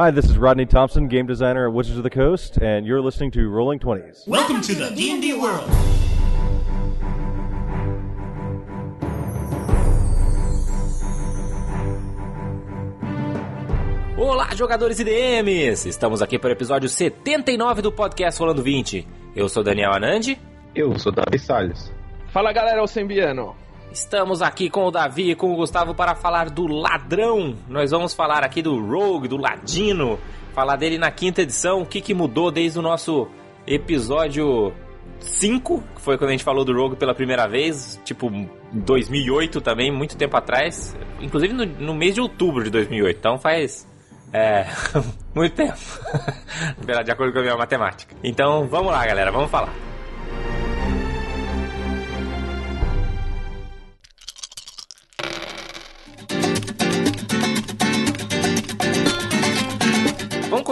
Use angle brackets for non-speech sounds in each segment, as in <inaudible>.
Hi, this is Rodney Thompson, game designer at Wizards of the Coast, and you're listening to Rolling Twenties. Welcome to the D&D world. Olá, jogadores e DMs! Estamos aqui para o episódio 79 do podcast Rolando 20. Eu sou Daniel Anandi. Eu sou Davi Salles. Fala galera, o Sembiano. Estamos aqui com o Davi e com o Gustavo para falar do Ladrão. Nós vamos falar aqui do Rogue, do Ladino, falar dele na quinta edição, o que, que mudou desde o nosso episódio 5, que foi quando a gente falou do Rogue pela primeira vez, tipo 2008 também, muito tempo atrás, inclusive no, no mês de outubro de 2008, então faz é, <laughs> muito tempo, <laughs> de acordo com a minha matemática. Então vamos lá, galera, vamos falar.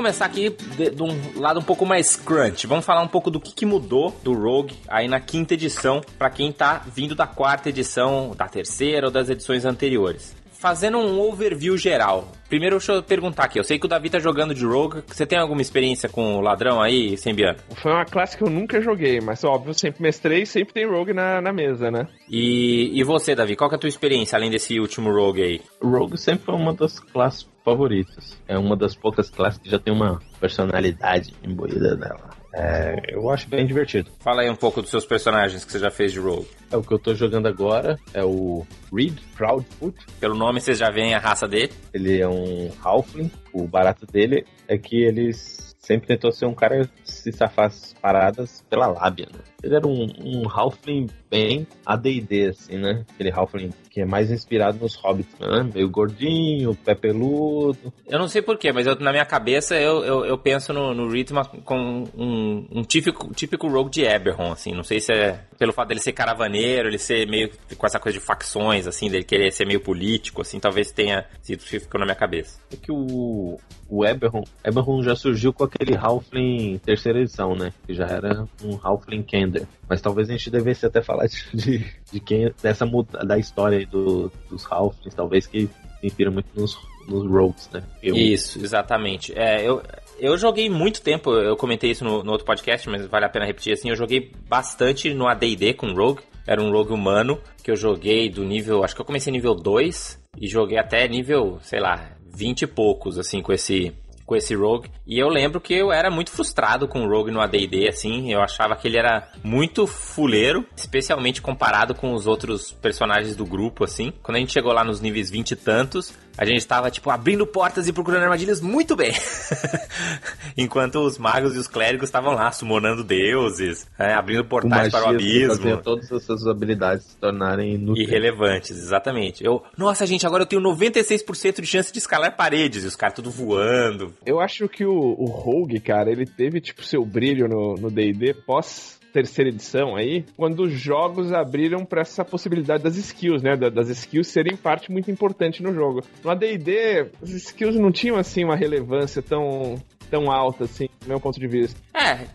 Começar aqui de, de, um lado um pouco mais crunch. Vamos falar um pouco do que, que mudou do Rogue aí na quinta edição, para quem tá vindo da quarta edição, da terceira ou das edições anteriores. Fazendo um overview geral. Primeiro, deixa eu perguntar aqui. Eu sei que o Davi tá jogando de Rogue. Você tem alguma experiência com o ladrão aí, Sembiano? Foi uma classe que eu nunca joguei, mas óbvio, sempre mestrei e sempre tem Rogue na, na mesa, né? E, e você, Davi, qual que é a tua experiência além desse último Rogue aí? Rogue sempre foi uma das classes favoritas. É uma das poucas classes que já tem uma personalidade imbuída nela. É, eu acho bem divertido. Fala aí um pouco dos seus personagens que você já fez de Rogue. É o que eu tô jogando agora, é o Reed Proudfoot. Pelo nome vocês já veem a raça dele. Ele é um Halfling. O barato dele é que eles sempre tentou ser um cara que se safar as paradas pela lábia, né? Ele era um, um Halfling bem AD&D, assim, né? Aquele Halfling que é mais inspirado nos Hobbits, né? Meio gordinho, pé peludo. Eu não sei porquê, mas eu, na minha cabeça eu, eu, eu penso no, no ritmo com um, um típico, típico rogue de Eberron, assim. Não sei se é pelo fato dele ser caravaneiro, ele ser meio com essa coisa de facções, assim, dele querer ser meio político, assim, talvez tenha sido que ficou na minha cabeça. É que o, o Eberron, Eberron já surgiu com aquele Halfling terceira edição, né? Que já era um Halfling Kender. Mas talvez a gente devesse até falar de, <laughs> de, de quem, dessa da história do, dos Halflings, talvez que inspira muito nos, nos Rogues, né? Eu... Isso, exatamente. É, eu, eu joguei muito tempo, eu comentei isso no, no, outro podcast, mas vale a pena repetir assim, eu joguei bastante no AD&D com Rogue, era um Rogue humano, que eu joguei do nível, acho que eu comecei nível 2 e joguei até nível, sei lá, 20 e poucos, assim, com esse com esse Rogue. E eu lembro que eu era muito frustrado com o Rogue no AD&D, assim. Eu achava que ele era muito fuleiro, especialmente comparado com os outros personagens do grupo, assim. Quando a gente chegou lá nos níveis 20 e tantos, a gente estava, tipo, abrindo portas e procurando armadilhas muito bem. <laughs> Enquanto os magos e os clérigos estavam lá, summonando deuses, né, abrindo portais para o abismo. todas essas habilidades se tornarem inúteis. Irrelevantes, exatamente. Eu, nossa, gente, agora eu tenho 96% de chance de escalar paredes e os caras tudo voando. Eu acho que o, o Rogue, cara, ele teve, tipo, seu brilho no D&D pós terceira edição aí, quando os jogos abriram para essa possibilidade das skills, né? Das skills serem parte muito importante no jogo. No AD&D, as skills não tinham, assim, uma relevância tão tão alta, assim, do meu ponto de vista. É,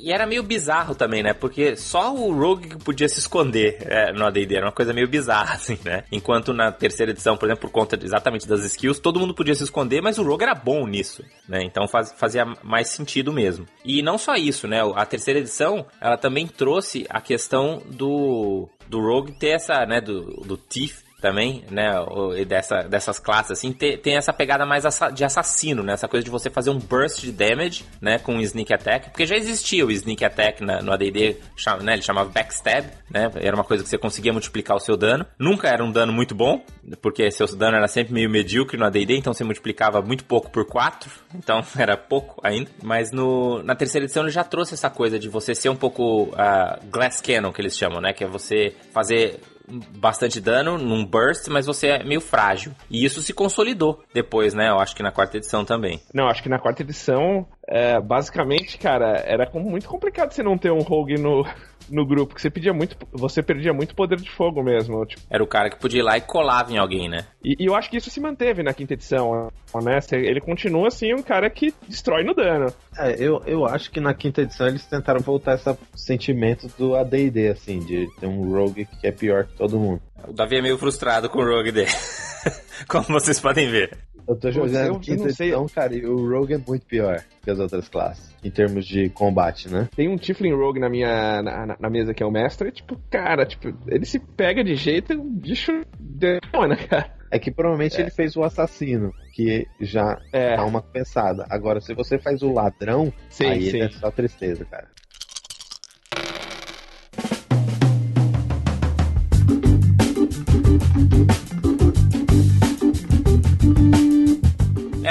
e era meio bizarro também, né? Porque só o Rogue podia se esconder é, no AD&D, era uma coisa meio bizarra, <laughs> assim, né? Enquanto na terceira edição, por exemplo, por conta exatamente das skills, todo mundo podia se esconder, mas o Rogue era bom nisso, né? Então faz, fazia mais sentido mesmo. E não só isso, né? A terceira edição, ela também trouxe a questão do, do Rogue ter essa, né, do, do Thief, também, né, dessa, dessas classes, assim, tem, tem essa pegada mais de assassino, né, essa coisa de você fazer um burst de damage, né, com sneak attack, porque já existia o sneak attack na, no AD&D, né, ele chamava backstab, né, era uma coisa que você conseguia multiplicar o seu dano, nunca era um dano muito bom, porque seu dano era sempre meio medíocre no AD&D, então você multiplicava muito pouco por 4, então <laughs> era pouco ainda, mas no, na terceira edição ele já trouxe essa coisa de você ser um pouco uh, glass cannon, que eles chamam, né, que é você fazer bastante dano num burst, mas você é meio frágil. E isso se consolidou depois, né? Eu acho que na quarta edição também. Não, acho que na quarta edição, é, basicamente, cara, era muito complicado você não ter um rogue no, no grupo, que você pedia muito, você perdia muito poder de fogo mesmo. Tipo. Era o cara que podia ir lá e colava em alguém, né? E, e, eu acho que isso se manteve na quinta edição, né? Ele continua assim um cara que destrói no dano. É, eu, eu acho que na quinta edição eles tentaram voltar esse sentimento do AD&D, assim, de ter um rogue que é pior que todo mundo. O Davi é meio frustrado com o rogue dele. <laughs> Como vocês podem ver. Eu tô jogando eu- eu quinta não sei. edição, cara, e o Rogue é muito pior que as outras classes, em termos de combate, né? Tem um Tiflin Rogue na minha na, na- mesa que é o mestre, e, tipo, cara, tipo, ele se pega de jeito e o bicho demora, cara. É que provavelmente ele fez o assassino, que já É, dá uma pensada. Agora, se você faz o ladrão, sim, aí sim. é só tristeza, cara.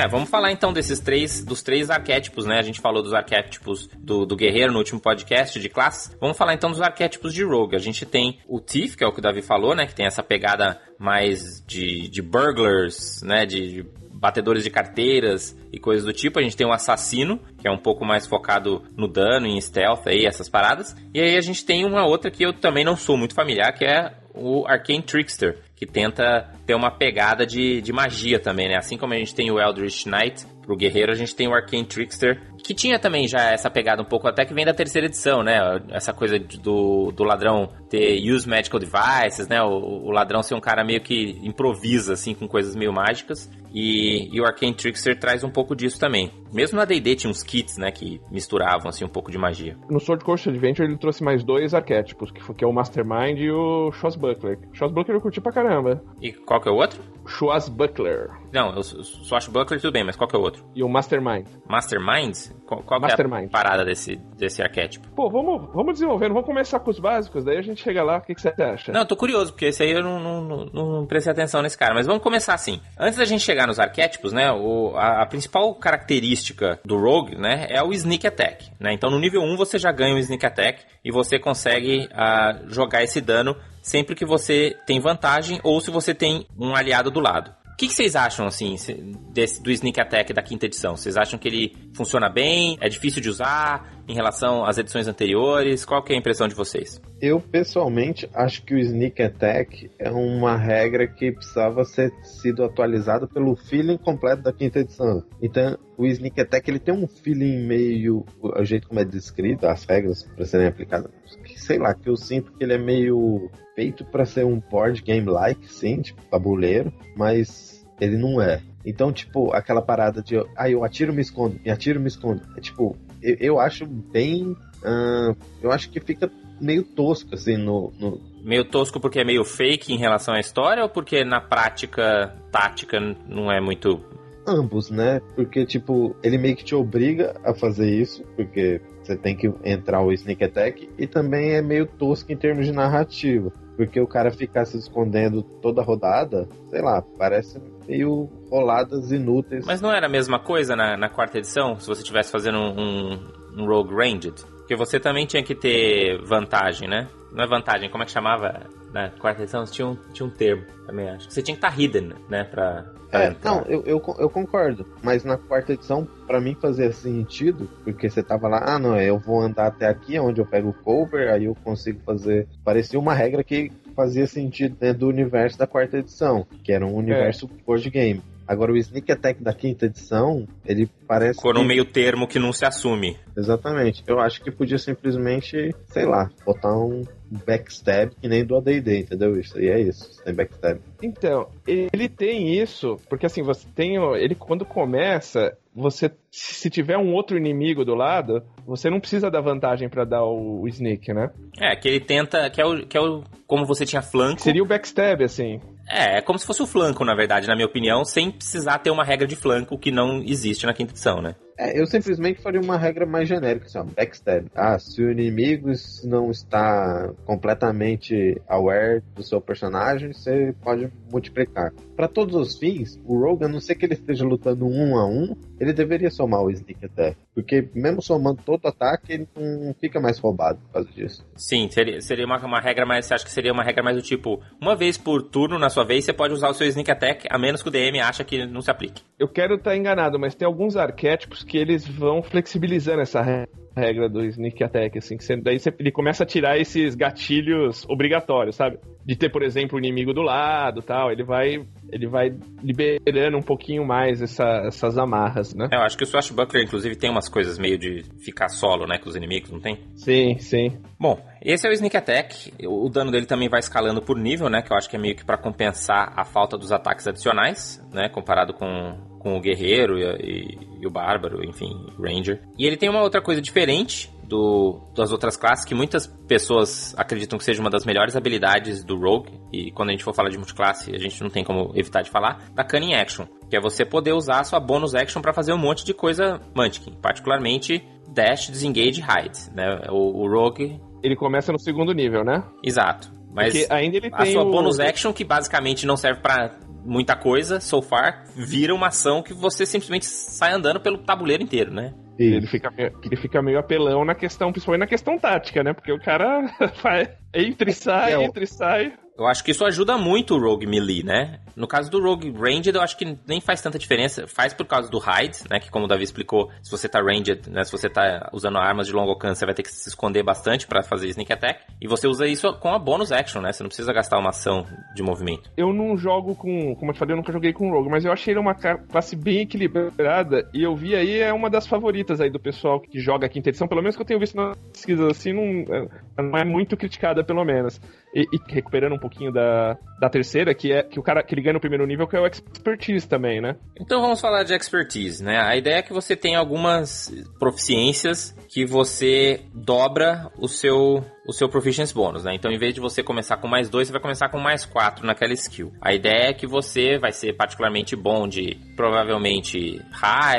É, vamos falar então desses três, dos três arquétipos, né? A gente falou dos arquétipos do, do guerreiro no último podcast de classes. Vamos falar então dos arquétipos de rogue. A gente tem o Thief, que é o que o Davi falou, né? Que tem essa pegada mais de, de burglars, né? De batedores de carteiras e coisas do tipo. A gente tem o assassino, que é um pouco mais focado no dano, em stealth aí, essas paradas. E aí a gente tem uma outra que eu também não sou muito familiar, que é o Arcane Trickster, que tenta ter uma pegada de, de magia também, né? Assim como a gente tem o Eldritch Knight pro guerreiro, a gente tem o Arcane Trickster, que tinha também já essa pegada um pouco, até que vem da terceira edição, né? Essa coisa do, do ladrão ter use magical devices, né? O, o ladrão ser um cara meio que improvisa, assim, com coisas meio mágicas. E, e o Arcane Trickster traz um pouco disso também. Mesmo na D&D tinha uns kits, né? Que misturavam, assim, um pouco de magia. No Sword Coast Adventure ele trouxe mais dois arquétipos, que, foi- que é o Mastermind e o Swashbuckler. Swashbuckler eu curti pra caramba. E qual que é o outro? Swashbuckler Não, o Swashbuckler tudo bem, mas qual que é o outro? e o Mastermind. Mastermind? Qual, qual que é a Mastermind. parada desse, desse arquétipo? Pô, vamos, vamos desenvolvendo, vamos começar com os básicos, daí a gente chega lá, o que, que você acha? Não, eu tô curioso, porque esse aí eu não, não, não, não prestei atenção nesse cara. Mas vamos começar assim. Antes da gente chegar nos arquétipos, né? O, a, a principal característica do Rogue, né? É o Sneak Attack, né? Então no nível 1 você já ganha o Sneak Attack e você consegue ah, jogar esse dano sempre que você tem vantagem ou se você tem um aliado do lado. O que, que vocês acham, assim, se- desse- do Sneak Attack da quinta edição? Vocês acham que ele funciona bem? É difícil de usar em relação às edições anteriores? Qual que é a impressão de vocês? Eu, pessoalmente, acho que o Sneak Attack é uma regra que precisava ser sido atualizada pelo feeling completo da quinta edição. Então, o Sneak Attack ele tem um feeling meio. O jeito como é descrito, as regras para serem aplicadas. Sei lá, que eu sinto que ele é meio feito para ser um board game-like, sim, tipo tabuleiro, mas ele não é. Então, tipo, aquela parada de. Ah, eu atiro, me escondo, me atiro, me escondo. É tipo, eu, eu acho bem. ah, eu acho que fica meio tosco, assim, no, no, Meio tosco porque é meio fake em relação à história ou porque na prática tática não é muito. ambos, né? Porque, tipo, ele meio que te obriga a fazer isso, porque você tem que entrar o Sneak Attack, e também é meio tosco em termos de narrativa, porque o cara ficar se escondendo toda rodada, sei lá, parece meio roladas inúteis. Mas não era a mesma coisa na, na quarta edição, se você estivesse fazendo um, um, um Rogue Ranged? Porque você também tinha que ter vantagem, né? Não é vantagem, como é que chamava na quarta edição? Tinha um, tinha um termo também, acho. Você tinha que estar hidden, né? Pra, pra É, entrar. não, eu, eu, eu concordo. Mas na quarta edição, pra mim fazia sentido, porque você tava lá, ah, não, eu vou andar até aqui, onde eu pego o cover, aí eu consigo fazer. Parecia uma regra que fazia sentido dentro do universo da quarta edição, que era um universo board game. Agora o Sneak Attack da quinta edição, ele parece. Ficou num que- meio termo que não se assume. Exatamente. Eu acho que podia simplesmente, sei lá, botar um backstab que nem do AD&D, entendeu? Isso aí é isso, tem backstab. Então, ele tem isso, porque assim, você tem. o- Ele quando começa, você. Se tiver um outro inimigo do lado, você não precisa dar vantagem pra dar o, o sneak, né? É, que ele tenta. Que é o. Que é o como você tinha flanco. Seria o backstab, assim. É, é como se fosse o flanco, na verdade, na minha opinião, sem precisar ter uma regra de flanco que não existe na quinta edição, né? É, eu simplesmente faria uma regra mais genérica, assim, ó, backstab. Ah, se o inimigo não está completamente aware do seu personagem, você pode multiplicar. Para todos os fins, o Rogue, a não ser que ele esteja lutando um a um, ele deveria somar o Sneak Attack. Porque mesmo somando todo ataque, ele não fica mais roubado por causa disso. Sim, seria, seria uma, uma regra mais. Você acha que seria uma regra mais do tipo, uma vez por turno na sua vez, você pode usar o seu sneak attack, a menos que o DM acha que não se aplique. Eu quero estar enganado, mas tem alguns arquétipos que eles vão flexibilizando essa re- regra do sneak attack, assim, que você- daí você- ele começa a tirar esses gatilhos obrigatórios, sabe? De ter, por exemplo, o inimigo do lado, tal, ele vai ele vai liberando um pouquinho mais essa- essas amarras, né? É, Eu acho que o Swashbuckler, inclusive, tem umas coisas meio de ficar solo, né, com os inimigos, não tem? Sim, sim. Bom, esse é o Sneak Attack. O dano dele também vai escalando por nível, né? Que eu acho que é meio que pra compensar a falta dos ataques adicionais, né? Comparado com, com o guerreiro e, e, e o bárbaro, enfim, ranger. E ele tem uma outra coisa diferente do, das outras classes que muitas pessoas acreditam que seja uma das melhores habilidades do Rogue, e quando a gente for falar de multiclasse, a gente não tem como evitar de falar, da Cunning Action, que é você poder usar a sua bonus action para fazer um monte de coisa Munchkin, particularmente Dash, Disengage, Hide, né? O, o Rogue... Ele começa no segundo nível, né? Exato. Mas Porque ainda ele a tem sua o- bonus action, que basicamente não serve pra muita coisa, so far, vira uma ação que você simplesmente sai andando pelo tabuleiro inteiro, né? Ele fica, meio, ele fica meio apelão na questão, principalmente na questão tática, né? Porque o cara <laughs> faz, entra e sai, É, entra e sai. Eu acho que isso ajuda muito o Rogue Melee, né? No caso do Rogue Ranged, eu acho que nem faz tanta diferença. Faz por causa do Hide, né? Que como o Davi explicou, se você tá Ranged, né? Se você tá usando armas de longo alcance, você vai ter que se esconder bastante pra fazer Sneak Attack. E você usa isso com a bonus action, né? Você não precisa gastar uma ação de movimento. Eu não jogo com, como eu te falei, eu nunca joguei com Rogue, mas eu achei ele uma classe bem equilibrada e eu vi aí é uma das favoritas aí do pessoal que joga quinta edição, pelo menos que eu tenho visto nas pesquisas assim, não, é- não é muito criticada pelo menos. E, e recuperando um pouquinho da, da terceira, que é que o cara que ele ganha no primeiro nível, que é o expertise também, né? Então vamos falar de expertise, né? A ideia é que você tem algumas proficiências que você dobra o seu o seu proficiency bônus, né? Então, em vez de você começar com mais dois, você vai começar com mais quatro naquela skill. A ideia é que você vai ser particularmente bom de provavelmente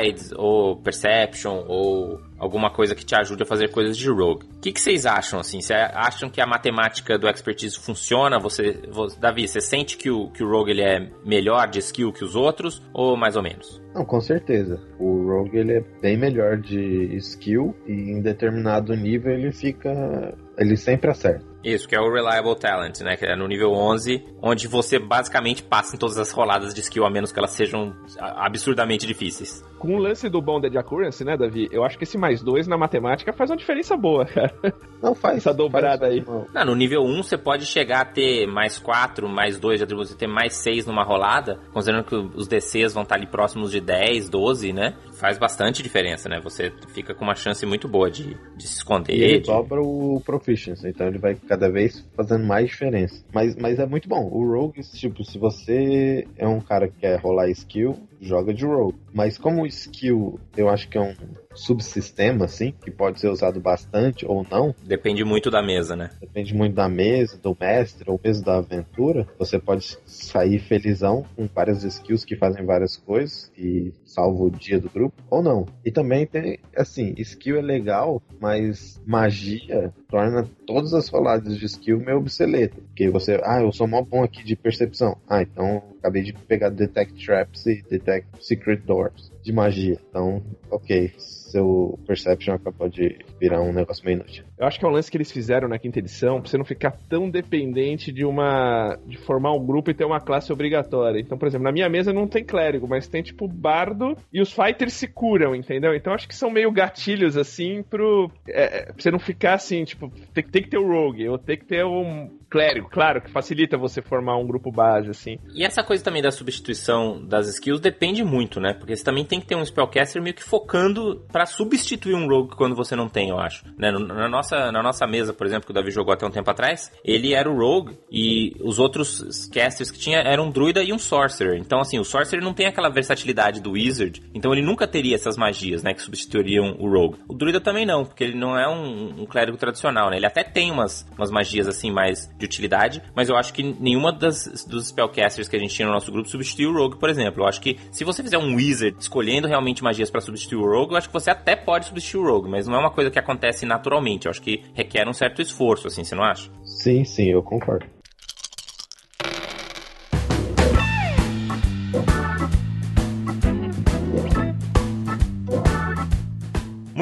hides ou perception ou alguma coisa que te ajude a fazer coisas de rogue. O que, que vocês acham assim? Vocês acham que a matemática do expertise funciona? Você, você- Davi, você sente que o que o rogue ele é melhor de skill que os outros ou mais ou menos? Não, com certeza. O Rogue ele é bem melhor de skill e em determinado nível ele fica. Ele sempre acerta. Isso, que é o Reliable Talent, né? Que é no nível 11, onde você basicamente passa em todas as roladas de skill, a menos que elas sejam absurdamente difíceis. Com o lance do Bonded Accuracy, né, Davi? Eu acho que esse mais dois na matemática faz uma diferença boa, cara. Não faz. Essa dobrada faz aí. Não, no nível 1 você pode chegar a ter mais 4, mais 2 de atributos, você ter mais 6 numa rolada, considerando que os DCs vão estar ali próximos de 10, 12, né? Faz bastante diferença, né? Você fica com uma chance muito boa de, de se esconder. E ele de- dobra o Proficiency, então ele vai cada vez fazendo mais diferença. Mas, mas é muito bom. O Rogue, tipo, se você é um cara que quer rolar skill, joga de Rogue. Mas como o skill, eu acho que é um subsistema, assim, que pode ser usado bastante ou não, Depende muito da mesa, né? depende muito da mesa, do mestre ou mesmo da aventura, você pode sair felizão com várias skills que fazem várias coisas e salva o dia do grupo, ou não. E também tem, assim, skill é legal, mas magia torna todas as roladas de skill meio obsoleto. Porque você, ah, eu sou mó bom aqui de percepção. Ah, então acabei de pegar Detect Traps e Detect Secret Doors de magia. Então, ok, seu Perception acabou de virar um negócio meio inútil. Eu acho que é um lance que eles fizeram na quinta edição, pra você não ficar tão dependente de uma. de formar um grupo e ter uma classe obrigatória. Então, por exemplo, na minha mesa não tem clérigo, mas tem tipo bardo e os fighters se curam, entendeu? Então acho que são meio gatilhos assim pro. É, é, pra você não ficar assim, tipo, tem, tem que ter o rogue, ou tem que ter um clérigo, claro, que facilita você formar um grupo base, assim. E essa coisa também da substituição das skills depende muito, né? Porque você também tem que ter um spellcaster meio que focando pra substituir um rogue quando você não tem, eu acho. Né? Na, nossa, na nossa mesa, por exemplo, que o Davi jogou até um tempo atrás, ele era o rogue e os outros casters que tinha eram um druida e um sorcerer. Então, assim, o sorcerer não tem aquela versatilidade do wizard, então ele nunca teria essas magias, né? Que substituiriam o rogue. O druida também não, porque ele não é um, um clérigo tradicional, né? Ele até tem umas, umas magias, assim, mais de utilidade, mas eu acho que nenhuma das, dos spellcasters que a gente tinha no nosso grupo substitui o rogue, por exemplo. Eu acho que se você fizer um wizard escolhendo realmente magias pra substituir o rogue, eu acho que você até pode substituir o rogue, mas não é uma coisa que acontece naturalmente. Eu acho que requer um certo esforço, assim, você não acha? Sim, sim, eu concordo.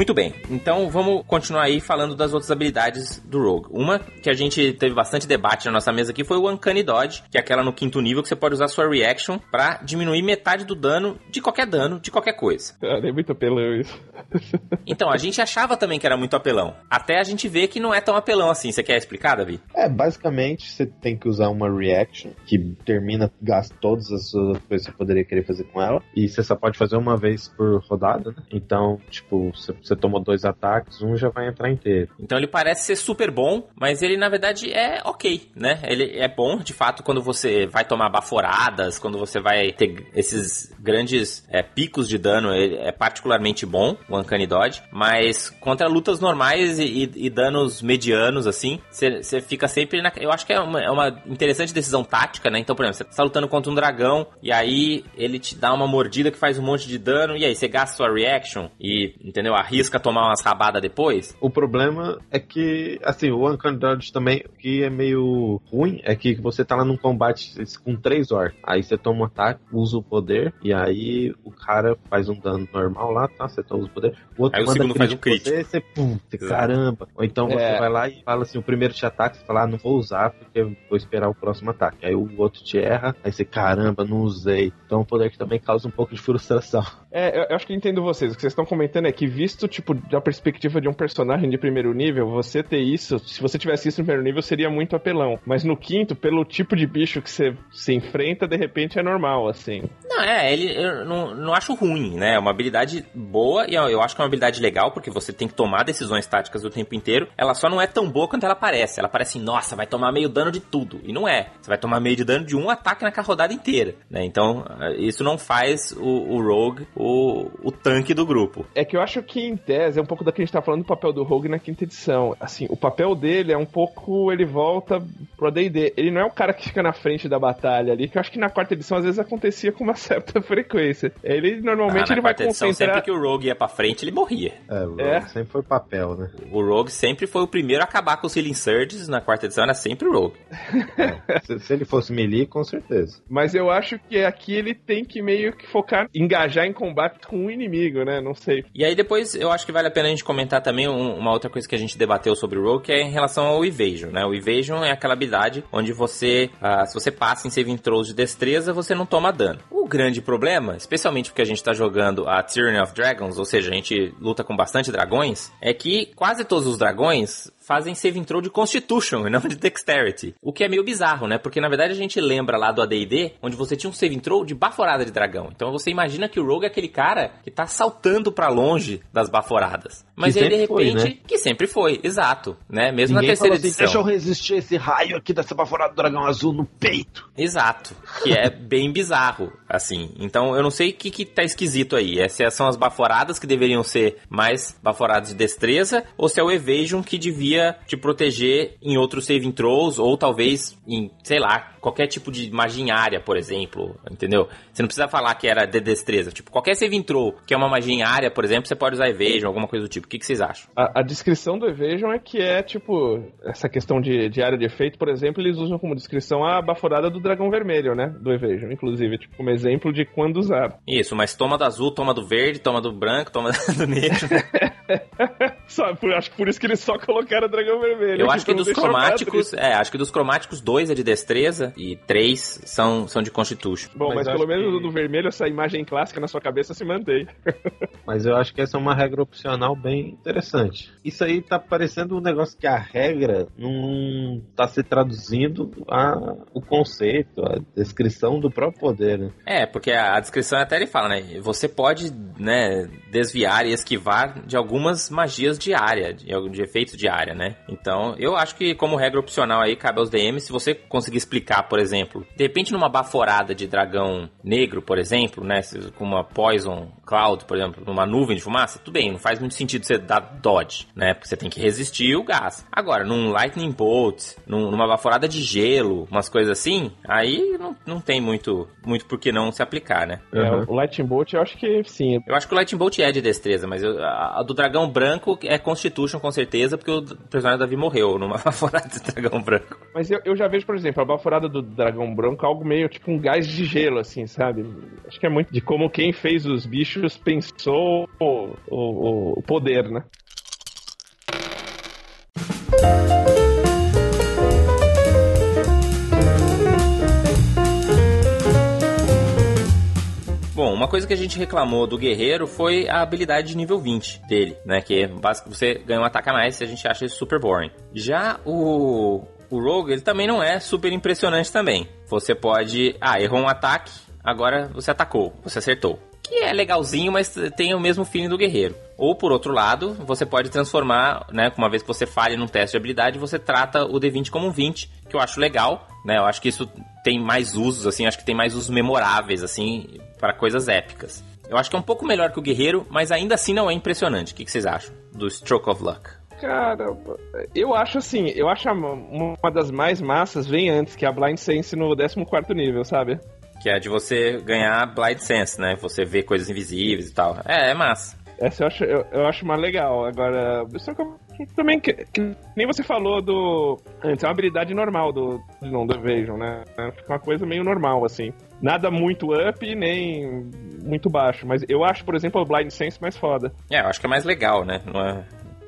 Muito bem, então vamos continuar aí falando das outras habilidades do Rogue. Uma que a gente teve bastante debate na nossa mesa aqui foi o Uncanny Dodge, que é aquela no quinto nível que você pode usar sua Reaction pra diminuir metade do dano de qualquer dano, de qualquer coisa. Cara, é muito apelão isso. <laughs> Então, a gente achava também que era muito apelão. Até a gente ver que não é tão apelão assim. Você quer explicar, Davi? É, basicamente você tem que usar uma reaction que termina, gasta todas as coisas que você poderia querer fazer com ela. E você só pode fazer uma vez por rodada, né? Então, tipo, você você tomou dois ataques, um já vai entrar inteiro. Então ele parece ser super bom, mas ele na verdade é ok, né? Ele é bom, de fato, quando você vai tomar baforadas, quando você vai ter esses grandes é, picos de dano, ele é particularmente bom, o Uncanny Dodge, mas contra lutas normais e, e, e danos medianos, assim, você fica sempre na... Eu acho que é uma, é uma interessante decisão tática, né? Então, por exemplo, você tá lutando contra um dragão, e aí ele te dá uma mordida que faz um monte de dano, e aí você gasta sua reaction e, entendeu? Arrisca tomar umas rabadas depois. O problema é que, assim, o Uncanny Dodge também, o que é meio ruim, é que você tá lá num combate com três orcs. Aí você toma um ataque, usa o poder, e aí o cara faz um dano normal lá, tá? Você toma o poder. O outro Aí o segundo faz um crítico Você, você, pum, você, caramba. Ou então você É. vai lá e fala assim, o primeiro te ataca, você fala, ah, não vou usar porque eu vou esperar o próximo ataque. Aí o outro te erra, aí você, caramba, não usei. Então é um poder que também causa um pouco de frustração. É, eu- eu acho que eu entendo vocês. O que vocês estão comentando é que, visto, tipo, da perspectiva de um personagem de primeiro nível, você ter isso, se você tivesse isso no primeiro nível, seria muito apelão. Mas no quinto, pelo tipo de bicho que você se enfrenta, de repente é normal, assim. Não, é, ele eu não, não acho ruim, né? É uma habilidade boa e eu, acho que é uma habilidade legal, porque você tem que tomar decisões táticas o tempo inteiro. Ela só não é tão boa quanto ela parece. Ela parece, nossa, vai tomar meio dano de tudo. E não é. Você vai tomar meio de dano de um ataque na rodada inteira, né? Então, isso não faz o, o Rogue o, o tanque do grupo. É que eu acho que, em tese, é um pouco da que a gente tá falando do papel do Rogue na quinta edição. Assim, o papel dele é um pouco. Ele volta pro ADD. Ele não é o cara que fica na frente da batalha ali, que eu acho que na quarta edição às vezes acontecia com uma <laughs> certa frequência. Ele normalmente Ah, na ele vai quarta edição, concentrar. sempre que o Rogue ia pra frente, ele morria. É, o É. Rogue sempre foi papel, né? O Rogue sempre foi o primeiro a acabar com os Healing Surges. Na quarta edição era sempre o Rogue. se, se ele fosse melee, com certeza. Mas eu acho que aqui ele tem que meio que focar, engajar em combate com o inimigo, né? Não sei. E aí depois eu acho que vale a pena a gente comentar também um- uma outra coisa que a gente debateu sobre o Rogue, que é em relação ao Evasion, né? O Evasion é aquela habilidade onde você, ah, se você passa em saving throws de destreza, você não toma dano. O grande problema, especialmente porque a gente tá jogando a Tyranny of Dragons, ou seja, a gente luta com bastante dragões, é que quase todos os dragões fazem saving throw de Constitution <laughs> e não de Dexterity. O que é meio bizarro, né? Porque na verdade a gente lembra lá do AD&D, onde você tinha um saving throw de baforada de dragão. Então você imagina que o Rogue é aquele cara que tá saltando pra longe das baforadas. Mas Que aí de sempre foi, repente, né? que sempre foi, exato, né? Mesmo Ninguém na terceira assim, edição. deixa eu resistir esse raio aqui dessa baforada do dragão azul no peito. Exato. Que é bem bizarro, assim. Então eu não sei o que, que tá esquisito aí. É se são as baforadas que deveriam ser mais baforadas de destreza, ou se é o Evasion que devia te proteger em outros saving throws, ou talvez em, sei lá, qualquer tipo de magia área, por exemplo. Entendeu? Você não precisa falar que era de destreza. Tipo, qualquer saving throw que é uma magia área, por exemplo, você pode usar Evasion, alguma coisa do tipo. O que, que vocês acham? A, a descrição do Evasion é que é, tipo, essa questão de, de área de efeito, por exemplo, eles usam como descrição a baforada do dragão vermelho, né? Do Evasion, inclusive, tipo, como exemplo de quando usar. Isso, mas toma do azul, toma do verde, toma do branco, toma <laughs> do negro. <laughs> Só, por- acho que por isso que eles só colocaram o dragão vermelho. Eu acho que pra não dos cromáticos, é, acho que dos cromáticos, dois é de destreza e três são, são de Constitution. Bom, Mas mas, pelo menos que- do vermelho, essa imagem clássica na sua cabeça se mantém. <laughs> Mas eu acho que essa é uma regra opcional bem interessante. Isso aí tá parecendo um negócio que a regra não tá se traduzindo a, o conceito, a descrição do próprio poder, né? É, porque a, descrição até ele fala, né? Você pode, né, desviar e esquivar de algumas magias de área, de, de efeitos de área, né? Então, eu acho que como regra opcional aí cabe aos DMs, se você conseguir explicar, por exemplo, de repente numa baforada de dragão negro, por exemplo, né, com uma poison cloud, por exemplo, numa nuvem de fumaça, tudo bem, não faz muito sentido você dar dodge, né? Porque você tem que resistir o gás. Agora, num lightning bolt, num- numa baforada de gelo, umas coisas assim, aí não, não tem muito muito por que não se aplicar, né? É, Uhum. o Lightning Bolt, eu acho que sim. Eu acho que o Lightning Bolt é de destreza, mas eu- a, a do dragão branco é Constitution com certeza, porque o personagem Davi morreu numa <laughs> baforada de dragão branco. Mas eu, eu já vejo, por exemplo, a baforada do dragão branco algo meio tipo um gás de gelo, assim, sabe? Acho que é muito de como quem fez os bichos pensou o, o, o poder, né? Bom, uma coisa que a gente reclamou do guerreiro foi a habilidade de nível 20 dele, né? Que é básico, você ganha um ataque a mais e a gente acha isso super boring. Já o, o Rogue, ele também não é super impressionante também. Você pode... Ah, errou um ataque, agora você atacou, você acertou. que é legalzinho, mas tem o mesmo feeling do guerreiro. Ou, por outro lado, você pode transformar, né? Uma vez que você falha num teste de habilidade, você trata o D20 como um 20, que eu acho legal, né? Eu acho que isso tem mais usos, assim, acho que tem mais usos memoráveis, assim, para coisas épicas. Eu acho que é um pouco melhor que o guerreiro, mas ainda assim não é impressionante. O que, que vocês acham do Stroke of Luck? Cara, eu acho assim, eu acho uma das mais massas vem antes, que é a Blind Sense no 14 nível, sabe? Que é de você ganhar Blind Sense, né? Você vê coisas invisíveis e tal. É, é massa. Essa eu acho, eu, eu acho mais legal. Agora, só que, também, que, que, nem você falou do. Antes, é uma habilidade normal do, não, do Evasion, né? Fica uma coisa meio normal, assim. Nada muito up, nem muito baixo. Mas eu acho, por exemplo, o Blind Sense mais foda. É, eu acho que é mais legal, né? Não é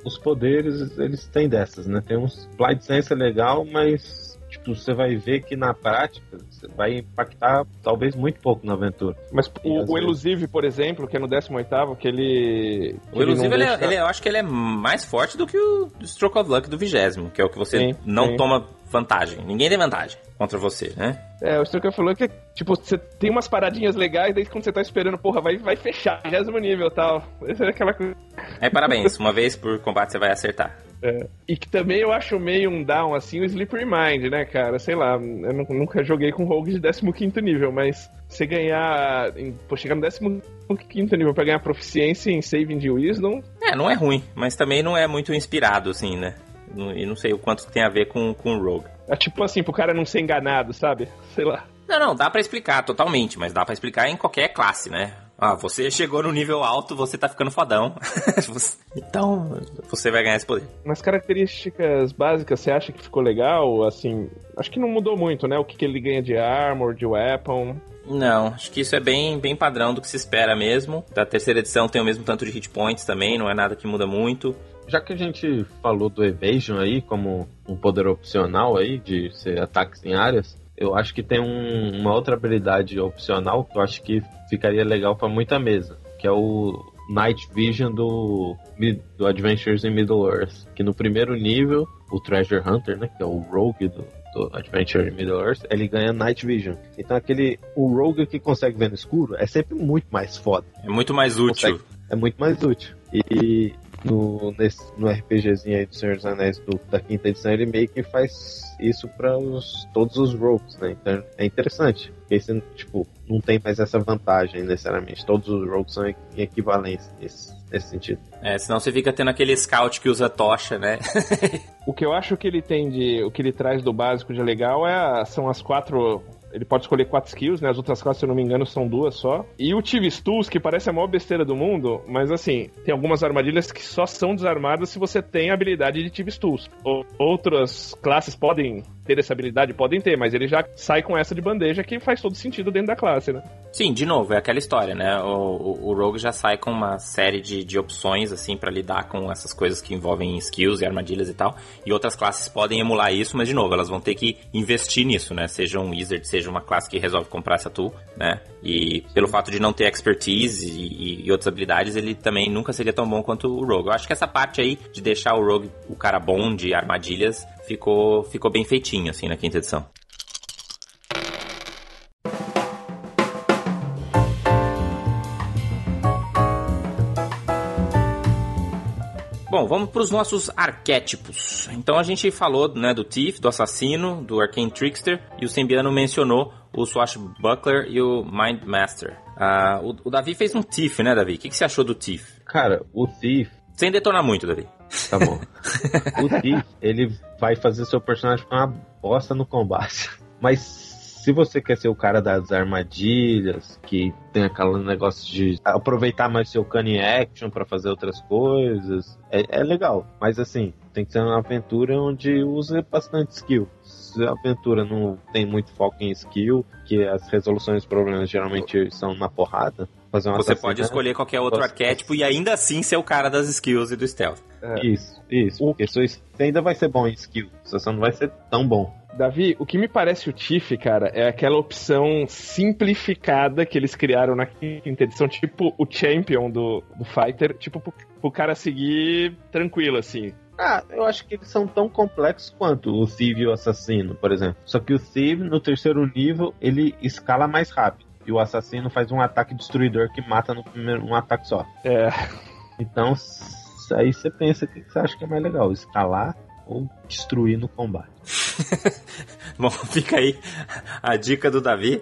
os poderes, eles têm dessas, né? Tem uns. Blind Sense é legal, mas você vai ver que na prática você vai impactar talvez muito pouco na aventura. Mas o, o Elusive, por exemplo, que é no 18 que ele. O Elusive, ele, deixa... ele, eu acho que ele é mais forte do que o Stroke of Luck do 20 que é o que você sim, não sim. toma vantagem. Ninguém tem vantagem contra você, né? É, o Stroke falou que, tipo, você tem umas paradinhas legais, daí quando você tá esperando, porra, vai, vai fechar, mesmo nível e tal. Essa é aquela coisa. É, parabéns. Uma vez por combate você vai acertar. É. E que também eu acho meio um down, assim, o Slippery Mind, né, cara? Sei lá, eu nunca joguei com rogue de 15 nível, mas você ganhar. Pô, chegar no 15 nível pra ganhar proficiência em Saving de Wisdom. É, não é ruim, mas também não é muito inspirado, assim, né? E não sei o quanto tem a ver com, com o Rogue. É tipo assim, pro cara não ser enganado, sabe? Sei lá. Não, não, dá para explicar totalmente, mas dá para explicar em qualquer classe, né? Ah, você chegou no nível alto, você tá ficando fodão. <laughs> então, você vai ganhar esse poder. Nas características básicas, você acha que ficou legal? Assim, acho que não mudou muito, né? O que, que ele ganha de armor, de weapon. Não, acho que isso é bem, bem padrão do que se espera mesmo. Da terceira edição tem o mesmo tanto de hit points também, não é nada que muda muito. Já que a gente falou do Evasion aí como um poder opcional aí, de ser ataques em áreas, eu acho que tem um, uma outra habilidade opcional que eu acho que ficaria legal para muita mesa, que é o Night Vision do, do Adventures in Middle Earth. Que no primeiro nível, o Treasure Hunter, né, que é o Rogue do, do Adventure in Middle Earth, ele ganha Night Vision. Então aquele o Rogue que consegue ver no escuro é sempre muito mais foda. É muito mais útil. Consegue, é muito mais útil. E no, nesse, no RPGzinho aí do Senhor dos Anéis do, da quinta edição, ele meio que faz isso para todos os rogues, né? Então é interessante. Porque você, tipo, não tem mais essa vantagem necessariamente. Todos os rogues são em equivalência nesse, nesse sentido. É, senão você fica tendo aquele scout que usa tocha, né? <laughs> o que eu acho que ele tem de. O que ele traz do básico de legal é, são as quatro ele pode escolher quatro skills, né? As outras classes, se eu não me engano, são duas só. E o Tive Tools, que parece a maior besteira do mundo, mas assim, tem algumas armadilhas que só são desarmadas se você tem a habilidade de Tive Tools. Outras classes podem ter essa habilidade, podem ter, mas ele já sai com essa de bandeja que faz todo sentido dentro da classe, né? Sim, de novo, é aquela história, né? O, o, o Rogue já sai com uma série de, de opções, assim, para lidar com essas coisas que envolvem skills e armadilhas e tal. E outras classes podem emular isso, mas de novo, elas vão ter que investir nisso, né? Seja um wizard, seja uma classe que resolve comprar essa tool, né? E pelo fato de não ter expertise e, e, outras habilidades, ele também nunca seria tão bom quanto o Rogue. Eu acho que essa parte aí de deixar o Rogue o cara bom de armadilhas ficou, ficou bem feitinho, assim, na quinta edição. Bom, vamos para os nossos arquétipos. Então a gente falou né, do Thief, do assassino, do Arcane Trickster, e o Sembiano mencionou o Swashbuckler e o Mind Master. Uh, o, o, Davi fez um Thief, né, Davi? O que, que você achou do Thief? Cara, o Thief sem detonar muito, Davi. Tá bom. <laughs> o Thief, ele vai fazer seu personagem ficar uma bosta no combate. Mas se você quer ser o cara das armadilhas, que tem aquele negócio de aproveitar mais seu cunning action para fazer outras coisas, é, é, legal. Mas assim, tem que ser uma aventura onde use bastante skill. A aventura não tem muito foco em skill, que as resoluções dos problemas geralmente são na porrada, fazer uma Você pode escolher qualquer outro Posso... arquétipo e ainda assim ser o cara das skills e do stealth. É. Isso, isso. O... Porque você ainda vai ser bom em skill, você só não vai ser tão bom. Davi, o que me parece o Tiff, cara, é aquela opção simplificada que eles criaram na quinta edição, tipo o Champion do, do Fighter, tipo pro, pro cara seguir tranquilo, assim. Ah, eu acho que eles são tão complexos quanto o Thief e o Assassino, por exemplo. Só que o Thief, no terceiro nível, ele escala mais rápido. E o assassino faz um ataque destruidor que mata no primeiro um ataque só. É. Então, aí você pensa o que você acha que é mais legal, escalar ou destruir no combate. <laughs> Bom, fica aí a dica do Davi.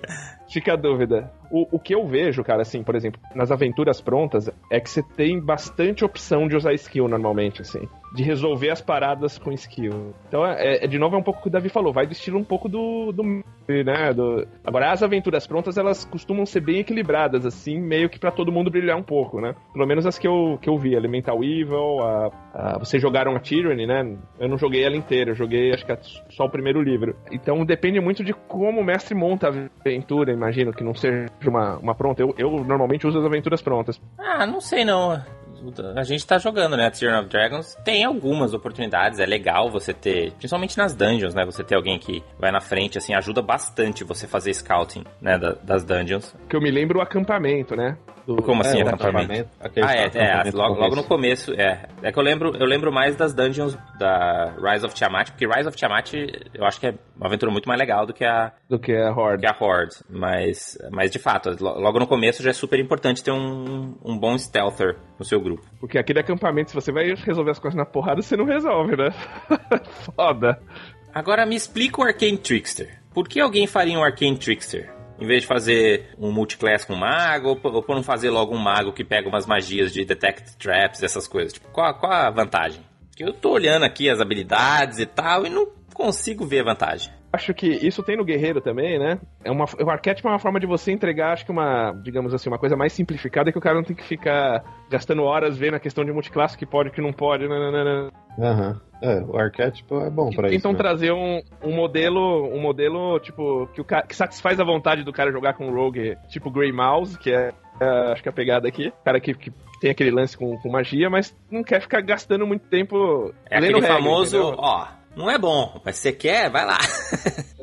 Fica a dúvida. O, o que eu vejo, cara, assim, por exemplo, nas aventuras prontas, é que você tem bastante opção de usar skill normalmente, assim. De resolver as paradas com skill. Então, é, é- de novo, é um pouco o que o Davi falou. Vai do estilo um pouco do. do né? Do... Agora, as aventuras prontas, elas costumam ser bem equilibradas, assim, meio que pra todo mundo brilhar um pouco, né? Pelo menos as que eu, que eu vi. Elemental Evil, a, a- vocês jogaram a Tyranny, né? Eu não joguei ela inteira, eu joguei acho que só o primeiro livro. Então depende muito de como o mestre monta a aventura, imagino que não seja uma, uma pronta. Eu, eu normalmente uso as aventuras prontas. Ah, não sei não. A gente tá jogando, né? Tyrion of Dragons tem algumas oportunidades, é legal você ter, principalmente nas dungeons, né? Você ter alguém que vai na frente, assim, ajuda bastante você fazer scouting, né? da- das dungeons. Que eu me lembro o acampamento, né? Do- Como assim, É, acampamento? aquele Ah, é, é, acampamento logo, logo no começo. é. É que eu lembro, eu lembro mais das dungeons da Rise of Tiamat, porque Rise of Tiamat eu acho que é uma aventura muito mais legal do que a, Do que a Horde. que a Horde. Mas, mas de fato, lo- logo no começo já é super importante ter um, um bom stealther no seu grupo. Porque aquele acampamento, se você vai resolver as coisas na porrada, você não resolve, né? <laughs> Foda. Agora me explica o Arcane Trickster. Por que alguém faria um Arcane Trickster? Em vez de fazer um multiclass com mago, ou por ou por não fazer logo um mago que pega umas magias de detect traps, essas coisas? Tipo, qual, qual a vantagem? Porque eu tô olhando aqui as habilidades e tal e não consigo ver a vantagem. Acho que isso tem no guerreiro também, né? É uma, o arquétipo é uma forma de você entregar, acho que uma, digamos assim, uma coisa mais simplificada que o cara não tem que ficar gastando horas vendo a questão de multiclasse que pode, que não pode, nananana. Aham. É, o arquétipo é bom pra isso. Tentam né? trazer um, um modelo, um modelo, tipo, que, o ca- que satisfaz a vontade do cara jogar com o Rogue, tipo Grey Mouse, que é, é, acho que é a pegada aqui. O cara que, que tem aquele lance com, com magia, mas não quer ficar gastando muito tempo É lendo aquele regra, famoso, entendeu? ó, não é bom, mas você quer, vai lá. <laughs>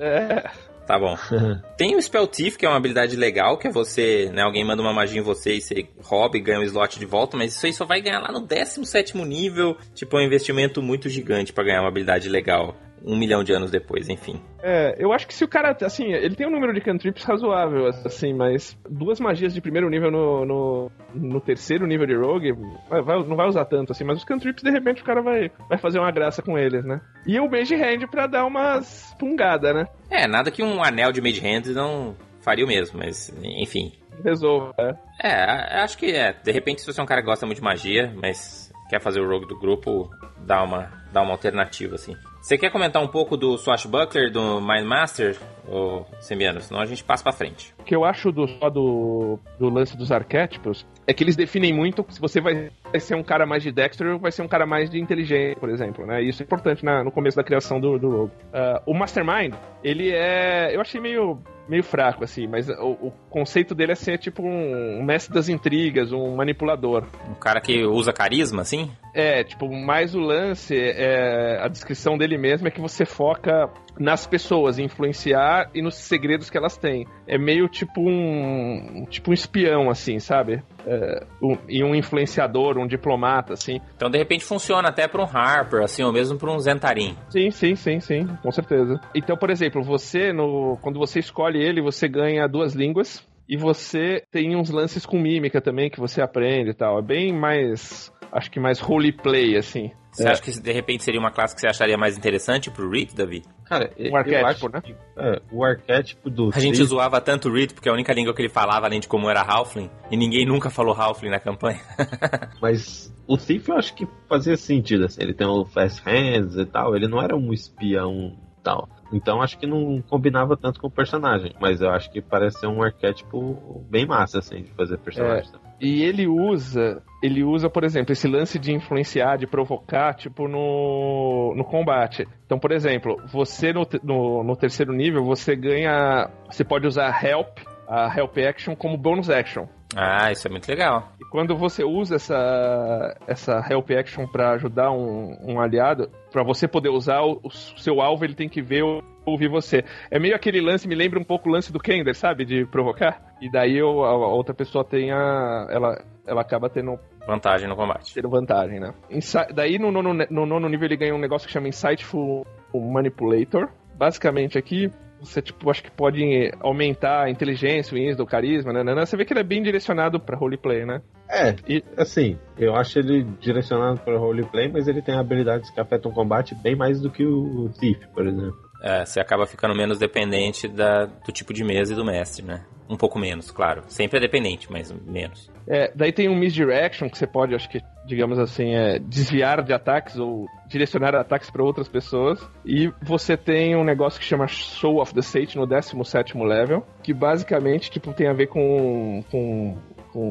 É, Tá bom. <laughs> Tem o Spell Thief, que é uma habilidade legal, que é você, né, alguém manda uma magia em você e você rouba e ganha um slot de volta, mas isso aí só vai ganhar lá no 17 nível. Tipo, é um investimento muito gigante pra ganhar uma habilidade legal. Um milhão de anos depois, enfim. É, eu acho que se o cara, assim, ele tem um número de cantrips razoável, assim, mas duas magias de primeiro nível no, no, no terceiro nível de Rogue, vai- não vai usar tanto, assim, mas os cantrips, de repente, o cara vai, vai fazer uma graça com eles, né? E o Mage Hand pra dar umas pungadas, né? É, nada que um anel de Mage Hand não faria o mesmo, mas, enfim. Resolva, é. É, acho que é. De repente, se você é um cara que gosta muito de magia, mas quer fazer o rogue do grupo, dá uma, dá uma alternativa, assim. Você quer comentar um pouco do Swashbuckler, do Mindmaster, ou Sembiano? Senão a gente passa pra frente. O que eu acho do, do, do lance dos arquétipos é que eles definem muito se você vai ser um cara mais de Dexter ou vai ser um cara mais de inteligente, por exemplo, né? Isso é importante na- no começo da criação do, do Rogue. Ah, o Mastermind, ele é... Eu achei meio, meio fraco, assim, mas o, o conceito dele é ser tipo um, um mestre das intrigas, um manipulador. Um cara que usa carisma, assim? É, tipo, mais o lance, é, a descrição dele mesmo é que você foca nas pessoas, influenciar e nos segredos que elas têm. É meio tipo um tipo um espião, assim, sabe? É, um- e um influenciador, um diplomata, assim. Então, de repente, funciona até pra um Harper, assim, ou mesmo pra um Zentarim. Sim, sim, sim, sim, com certeza. Então, por exemplo, você, no, quando você escolhe ele, você ganha duas línguas. E você tem uns lances com mímica também que você aprende e tal. É bem mais. Acho que mais roleplay, assim. Você acha que, de repente, seria uma classe que você acharia mais interessante pro Reed, Davi? Cara, Um arquétipo, acho né? que, é, o arquétipo do A gente zoava tanto o Reed, porque a única língua que ele falava, além de como era Halfling, e ninguém nunca falou Halfling na campanha. <laughs> Mas o Thief eu acho que fazia sentido, assim. Ele tem o Fast Hands e tal. Ele não era um espião e tal. Então acho que não combinava tanto com o personagem. Mas eu acho que parece ser um arquétipo bem massa, assim, de fazer personagem. também. E ele usa, ele usa, por exemplo, esse lance de influenciar, de provocar, tipo, no, no combate. Então, por exemplo, você no, no, no terceiro nível, você ganha. Você pode usar Help, a Help Action, como bonus action. ah, isso é muito legal. E quando você usa essa, essa Help Action pra ajudar um, um aliado, pra você poder usar, o, o seu alvo ele tem que ver ouvir você. É meio aquele lance, me lembra um pouco o lance do Kender, sabe? De provocar. E daí eu- a, a outra pessoa tem a. Ela, ela acaba tendo, Vantagem no combate. tendo vantagem, né? Insi- daí no nono, no nono nível ele ganha um negócio que chama Insightful Manipulator. Basicamente aqui, você, tipo, acho que pode aumentar a inteligência, o wisdom, o carisma, né? Você vê que ele é bem direcionado pra roleplay, né? É, e assim, eu acho ele direcionado para roleplay, mas ele tem habilidades que afetam o combate bem mais do que o Thief, por exemplo. É, você acaba ficando menos dependente da, do tipo de mesa e do mestre, né? Um pouco menos, claro. Sempre é dependente, mas menos. É, daí tem um misdirection que você pode, acho que, digamos assim, é, desviar de ataques ou direcionar ataques para outras pessoas. E você tem um negócio que chama Soul of the Sage no 17 level, que basicamente tipo, tem a ver com com,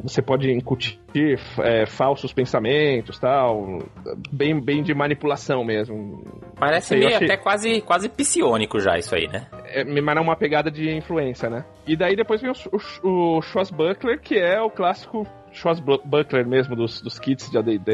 você pode incutir é, falsos pensamentos tal, bem, bem de manipulação mesmo. Parece Sei, meio achei- até quase, quase psionico já isso aí, né? É, mas não uma pegada de influência, né? E daí depois vem o, o, o Schwarzbuckler, que é o clássico Schwarzbuckler mesmo dos, dos kits de AD&D.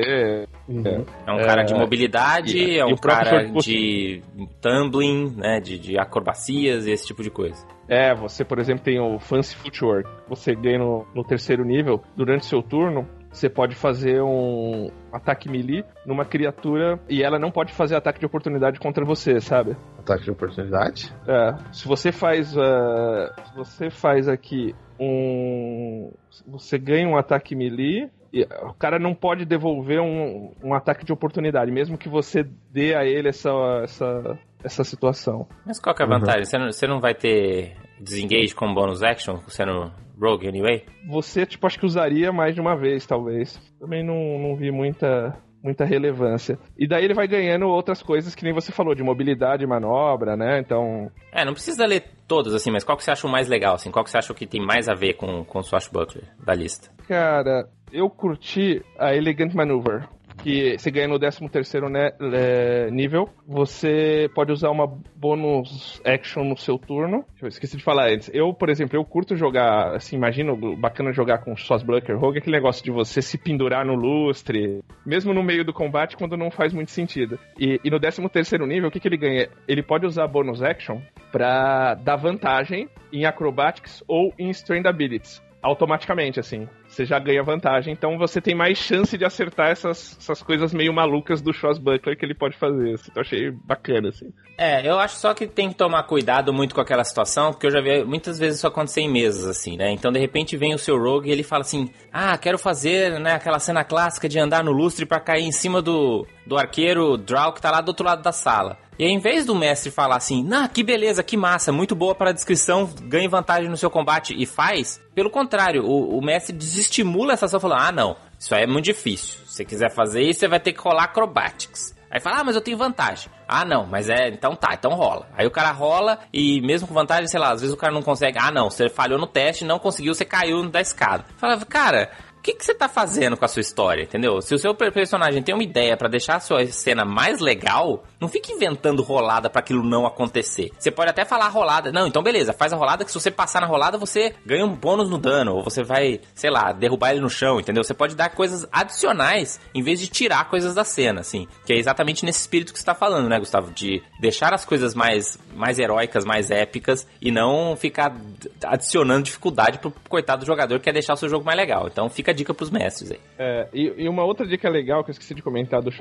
É um É, cara de mobilidade, e- é um cara de tumbling, né? De, de acrobacias e esse tipo de coisa. É, você, por exemplo, tem o Fancy Footwork. Você ganha no, no terceiro nível, durante seu turno, você pode fazer um ataque melee numa criatura e ela não pode fazer ataque de oportunidade contra você, sabe? Ataque de oportunidade? É, se você faz. ah, se você faz aqui um. Você ganha um ataque melee. E o cara não pode devolver um, um ataque de oportunidade, mesmo que você dê a ele essa, essa, essa situação. Mas qual que é a vantagem? Você, não, você não vai ter desengage com bonus action sendo rogue anyway? Você, tipo, acho que usaria mais de uma vez, talvez. Também não, não vi muita, muita relevância. E daí ele vai ganhando outras coisas que nem você falou, de mobilidade e manobra, né? Então, É, não precisa ler todos assim, mas qual que você acha o mais legal, assim? Qual que você acha que tem mais a ver com, com o Swashbuckler da lista? Cara, eu curti a Elegant Maneuver. Que você ganha no 13 terceiro né, é, nível. Você pode usar uma bonus action no seu turno. Eu esqueci de falar antes. Eu, por exemplo, eu curto jogar, assim, imagino bacana jogar com Swashbuckler Rogue, aquele negócio de você se pendurar no lustre, mesmo no meio do combate, quando não faz muito sentido. E, e no 13 terceiro nível, o que, que ele ganha? Ele pode usar bonus action pra dar vantagem em acrobatics ou em strength abilities automaticamente, assim. Você já ganha vantagem, então você tem mais chance de acertar essas, essas coisas meio malucas do Buckler que ele pode fazer. Assim. Então achei bacana, assim. É, eu acho só que tem que tomar cuidado muito com aquela situação, porque eu já vi muitas vezes isso acontecer em mesas, assim, né? Então, de repente, vem o seu rogue e ele fala assim, ah, quero fazer, né, aquela cena clássica de andar no lustre pra cair em cima do, do arqueiro Drow que tá lá do outro lado da sala. E aí, em vez do mestre falar assim, nah, que beleza, que massa, muito boa para a descrição, ganhe vantagem no seu combate e faz, pelo contrário, o, o mestre desestimula essa ação falando, ah, não, isso aí é muito difícil. Se você quiser fazer isso, você vai ter que rolar acrobatics. Aí fala, ah, mas eu tenho vantagem. Ah, não, mas é, então tá, então rola. Aí o cara rola e mesmo com vantagem, sei lá, às vezes o cara não consegue. Ah, não, você falhou no teste, não conseguiu, você caiu da escada. Fala, cara, que, que você tá fazendo com a sua história, entendeu? Se o seu per- personagem tem uma ideia pra deixar a sua cena mais legal, não fique inventando rolada pra aquilo não acontecer. Você pode até falar rolada. Não, então beleza, faz a rolada que se você passar na rolada, você ganha um bônus no dano. Ou você vai, sei lá, derrubar ele no chão, entendeu? Você pode dar coisas adicionais em vez de tirar coisas da cena, assim. Que é exatamente nesse espírito que você tá falando, né, Gustavo? De deixar as coisas mais, mais heróicas, mais épicas e não ficar adicionando dificuldade pro coitado do jogador que quer deixar o seu jogo mais legal. Então fica a dica pros mestres aí. É, e, e uma outra dica legal que eu esqueci de comentar do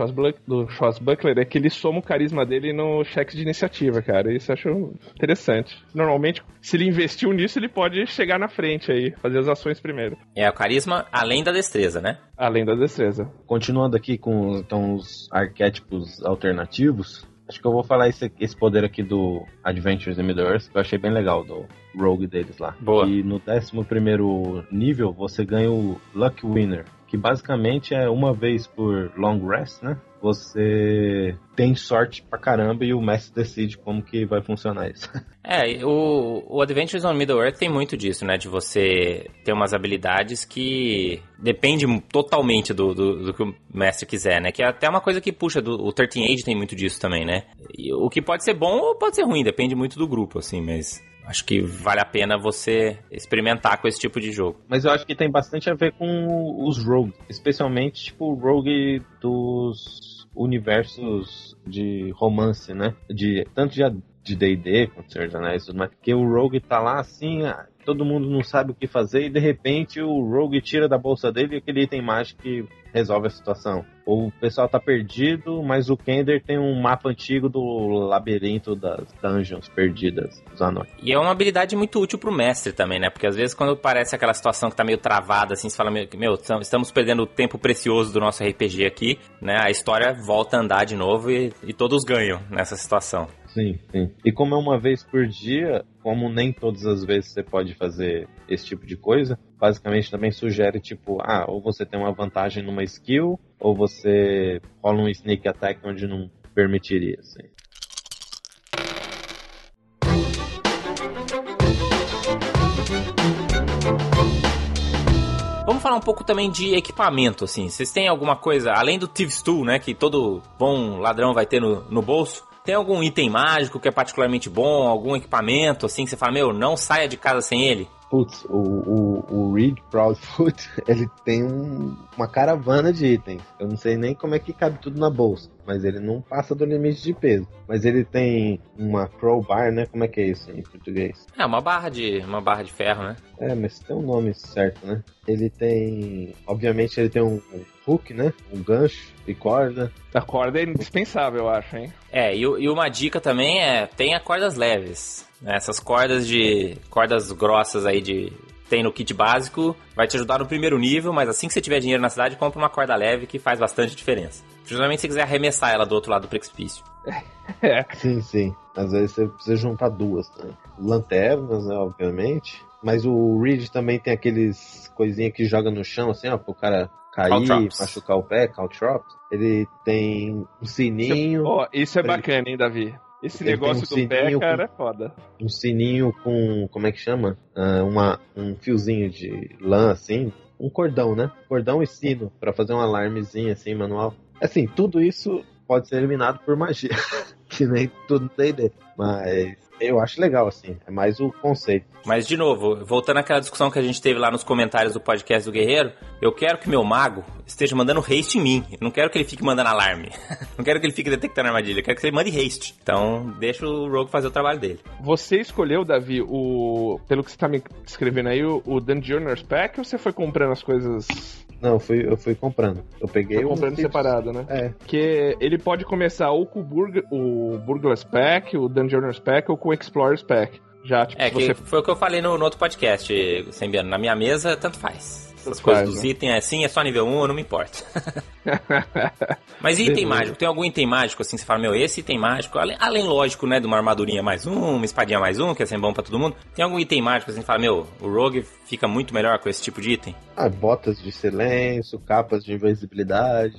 do Schwarzbuckler é que ele soma o carisma dele no cheque de iniciativa, cara. Isso eu acho interessante. Normalmente, se ele investiu nisso, ele pode chegar na frente aí, fazer as ações primeiro. É o carisma além da destreza, né? Além da destreza. Continuando aqui com então, os arquétipos alternativos, acho que eu vou falar esse, esse poder aqui do Adventures in Middle-earth, que eu achei bem legal, do Rogue deles lá. Boa. E no 11 nível, você ganha o Luck Winner, que basicamente é uma vez por long rest, né? Você tem sorte pra caramba e o mestre decide como que vai funcionar isso. <laughs> É, o, o Adventures on Middle-earth tem muito disso, né? De você ter umas habilidades que depende totalmente do, do, do que o mestre quiser, né? Que é até uma coisa que puxa, do, o 13 Age tem muito disso também, né? E o que pode ser bom ou pode ser ruim, depende muito do grupo, assim, mas... Acho que vale a pena você experimentar com esse tipo de jogo. Mas eu acho que tem bastante a ver com os rogues, especialmente tipo o rogue dos universos de romance, né? De tanto de de D&D, com Senhor dos Anéis, e mais, porque o Rogue tá lá assim, ah, todo mundo não sabe o que fazer e de repente o Rogue tira da bolsa dele aquele item mágico que resolve a situação. O pessoal tá perdido, mas o Kender tem um mapa antigo do labirinto das dungeons perdidas dos anões. E é uma habilidade muito útil pro mestre também, né? Porque às vezes quando parece aquela situação que tá meio travada, assim, você fala, meu, estamos perdendo tempo precioso do nosso RPG aqui, né? A história volta a andar de novo e, e todos ganham nessa situação. Sim, sim. E como é uma vez por dia, como nem todas as vezes você pode fazer esse tipo de coisa, basicamente também sugere, tipo, ah, ou você tem uma vantagem numa skill, ou você rola um sneak attack onde não permitiria, assim. Vamos falar um pouco também de equipamento, assim. Vocês têm alguma coisa, além do Thieves Tool, né, que todo bom ladrão vai ter no, no bolso, tem algum item mágico que é particularmente bom? Algum equipamento assim que você fala, meu, não saia de casa sem ele? Putz, o, o, o Reed Proudfoot, <laughs> ele tem um, uma caravana de itens. Eu não sei nem como é que cabe tudo na bolsa, mas ele não passa do limite de peso. Mas ele tem uma crowbar, né? Como é que é isso em português? É, uma barra de, uma barra de ferro, né? É, mas tem um nome certo, né? Ele tem, obviamente ele tem um hook, né? Um gancho e corda. A corda é indispensável, eu acho, hein? É, e, e uma dica também é, tenha cordas leves. Né? Essas cordas de. cordas grossas aí de. Tem no kit básico, vai te ajudar no primeiro nível, mas assim que você tiver dinheiro na cidade, compra uma corda leve que faz bastante diferença. Principalmente se você quiser arremessar ela do outro lado do precipício. <laughs> É. Sim, sim. Às vezes você precisa juntar duas. Né? Lanternas, né, obviamente. Mas o Reed também tem aqueles coisinha que joga no chão, assim, ó, pro cara cair, machucar o pé, caltrops. Ele tem um sininho. Oh, isso é bacana, hein, Davi? Esse Ele negócio um do pé, cara, com, é foda. Um sininho com, como é que chama? Uh, uma, um fiozinho de lã, assim. Um cordão, né? Cordão e sino, para fazer um alarmezinho, assim, manual. Assim, tudo isso pode ser eliminado por magia. <laughs> que nem tudo tem ideia. Mas eu acho legal, assim. É mais o conceito. Mas, de novo, voltando àquela discussão que a gente teve lá nos comentários do podcast do Guerreiro, eu quero que meu mago esteja mandando haste em mim. Eu não quero que ele fique mandando alarme. <laughs> não quero que ele fique detectando armadilha. Eu quero que ele mande haste. Então, deixa o Rogue fazer o trabalho dele. Você escolheu, Davi, o. Pelo que você tá me escrevendo aí, o Dungeoner's Pack ou você foi comprando as coisas não, eu fui, eu fui comprando. Eu peguei Foi comprando separado, né? É. Que ele pode começar ou com o, Burg, o Burglar's Pack, o Dungeoner's Pack, ou com o Explorer's Pack. Já, tipo, é, que você... foi o que eu falei no, no outro podcast, Sembiano. Na minha mesa, tanto faz. Essas coisas dos né? itens é assim, é só nível 1, eu não me importo. <laughs> Mas item mágico? Tem algum item mágico assim, você fala, meu, esse item mágico, além, além lógico, né, de uma armadurinha mais um, uma espadinha mais um, que é sempre bom pra todo mundo, tem algum item mágico assim, você fala, meu, o Rogue fica muito melhor com esse tipo de item? Ah, botas de silêncio, capas de invisibilidade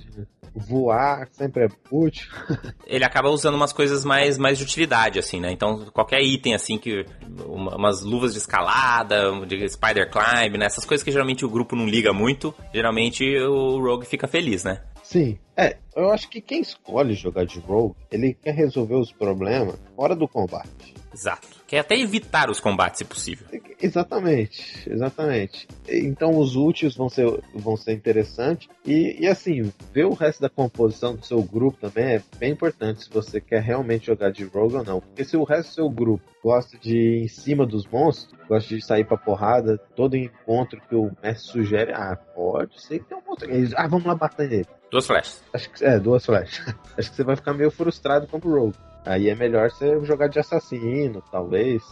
voar sempre é útil. <laughs> Ele acaba usando umas coisas mais, mais de utilidade, assim, né? Então, qualquer item, assim, que. Uma, umas luvas de escalada, de spider climb, né? Essas coisas que geralmente o grupo não liga muito, geralmente o Rogue fica feliz, né? Sim. É, eu acho que quem escolhe jogar de Rogue, ele quer resolver os problemas fora do combate. Exato. Quer até evitar os combates, se possível. Exatamente, exatamente. Então os úteis vão ser, vão ser interessantes. E, e assim, ver o resto da composição do seu grupo também é bem importante se você quer realmente jogar de rogue ou não. Porque se o resto do seu grupo gosta de ir em cima dos monstros, gosta de sair pra porrada, todo encontro que o mestre sugere, ah, pode ser que tem um monstro. Ah, vamos lá bater nele. Duas flechas. Acho que, é, duas flechas. <laughs> Acho que você vai ficar meio frustrado com o rogue. Aí é melhor você jogar de assassino, talvez.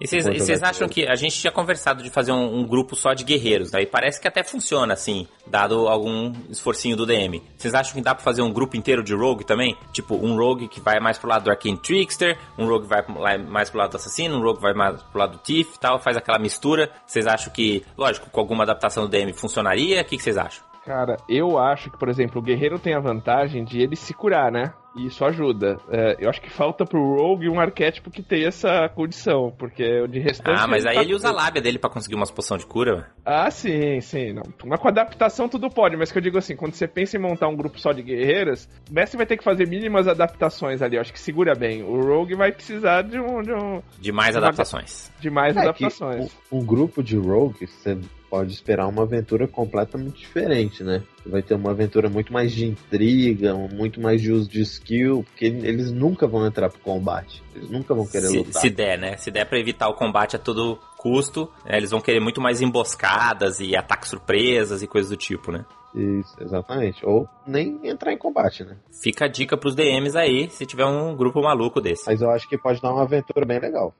E vocês acham que a gente tinha conversado de fazer um, um grupo só de guerreiros, né? E parece que até funciona, assim, dado algum esforcinho do DM. Vocês acham que dá pra fazer um grupo inteiro de rogue também? Tipo, um rogue que vai mais pro lado do Arcane Trickster, um rogue vai mais pro lado do assassino, um rogue vai mais pro lado do Thief e tal, faz aquela mistura. Vocês acham que, lógico, com alguma adaptação do DM funcionaria? O que vocês acham? Cara, eu acho que, por exemplo, o guerreiro tem a vantagem de ele se curar, né? E isso ajuda. É, eu acho que falta pro Rogue um arquétipo que tenha essa condição, porque de restante. Ah, mas aí tá... ele usa a lábia dele para conseguir umas poções de cura. Ah, sim, sim. Não. Mas com adaptação tudo pode, mas que eu digo assim, quando você pensa em montar um grupo só de guerreiras, o mestre vai ter que fazer mínimas adaptações ali. Eu acho que segura bem. O Rogue vai precisar de um. De, um, de mais de adaptações. De mais é adaptações. Um, um grupo de Rogue, você pode esperar uma aventura completamente diferente, né? Vai ter uma aventura muito mais de intriga, muito mais de uso de skill, porque eles nunca vão entrar pro combate. Eles nunca vão querer se, lutar. Se der, né? Se der pra evitar o combate a todo custo, né, eles vão querer muito mais emboscadas e ataques surpresas e coisas do tipo, né? Isso, exatamente. Ou nem entrar em combate, né? Fica a dica pros DMs aí, se tiver um grupo maluco desse. Mas eu acho que pode dar uma aventura bem legal.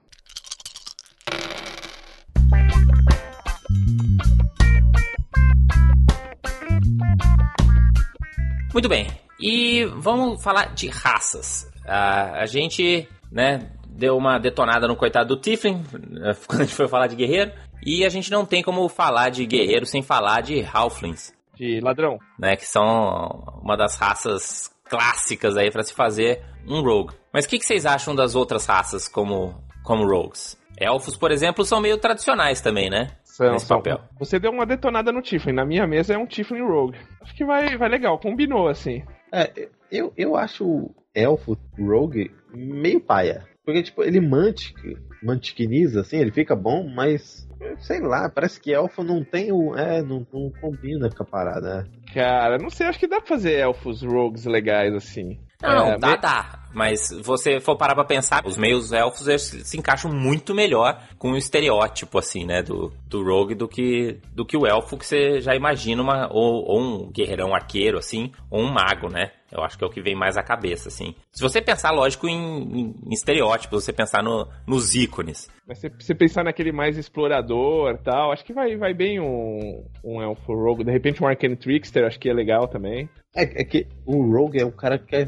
Muito bem. E vamos falar de raças. a gente, né, deu uma detonada no coitado do Tiflin né, <laughs> quando a gente foi falar de guerreiro. E a gente não tem como falar de guerreiro sem falar de Halflings. De ladrão. Né, que são uma das raças clássicas aí para se fazer um rogue. Mas o que, que, vocês acham das outras raças como, como rogues? Elfos, por exemplo, são meio tradicionais também, né? São, Nesse são. papel. Você deu uma detonada no Tiflin. Na minha mesa é um Tiflin Rogue. Acho que vai, vai legal, combinou assim. É, eu, eu acho o elfo Rogue meio paia. Porque, tipo, ele mantique, mantiquiniza, assim, ele fica bom, mas sei lá, parece que elfo não tem o. É, não, não combina com a parada. Né? Cara, não sei, acho que dá pra fazer elfos rogues legais assim. Não, é, dá, me... dá. Mas você for parar pra pensar, os meios elfos se encaixam muito melhor com o estereótipo, assim, né, do, do rogue do que, do que o elfo que você já imagina, uma, ou, ou um guerreirão arqueiro, assim, ou um mago, né? Eu acho que é o que vem mais à cabeça, assim. Se você pensar, lógico, em, em, em estereótipos, você pensar no, nos ícones. Mas se você pensar naquele mais explorador tal, acho que vai, vai bem um, um Elfo Rogue. De repente um Arcane Trickster, acho que é legal também. É, é que o Rogue é um cara que quer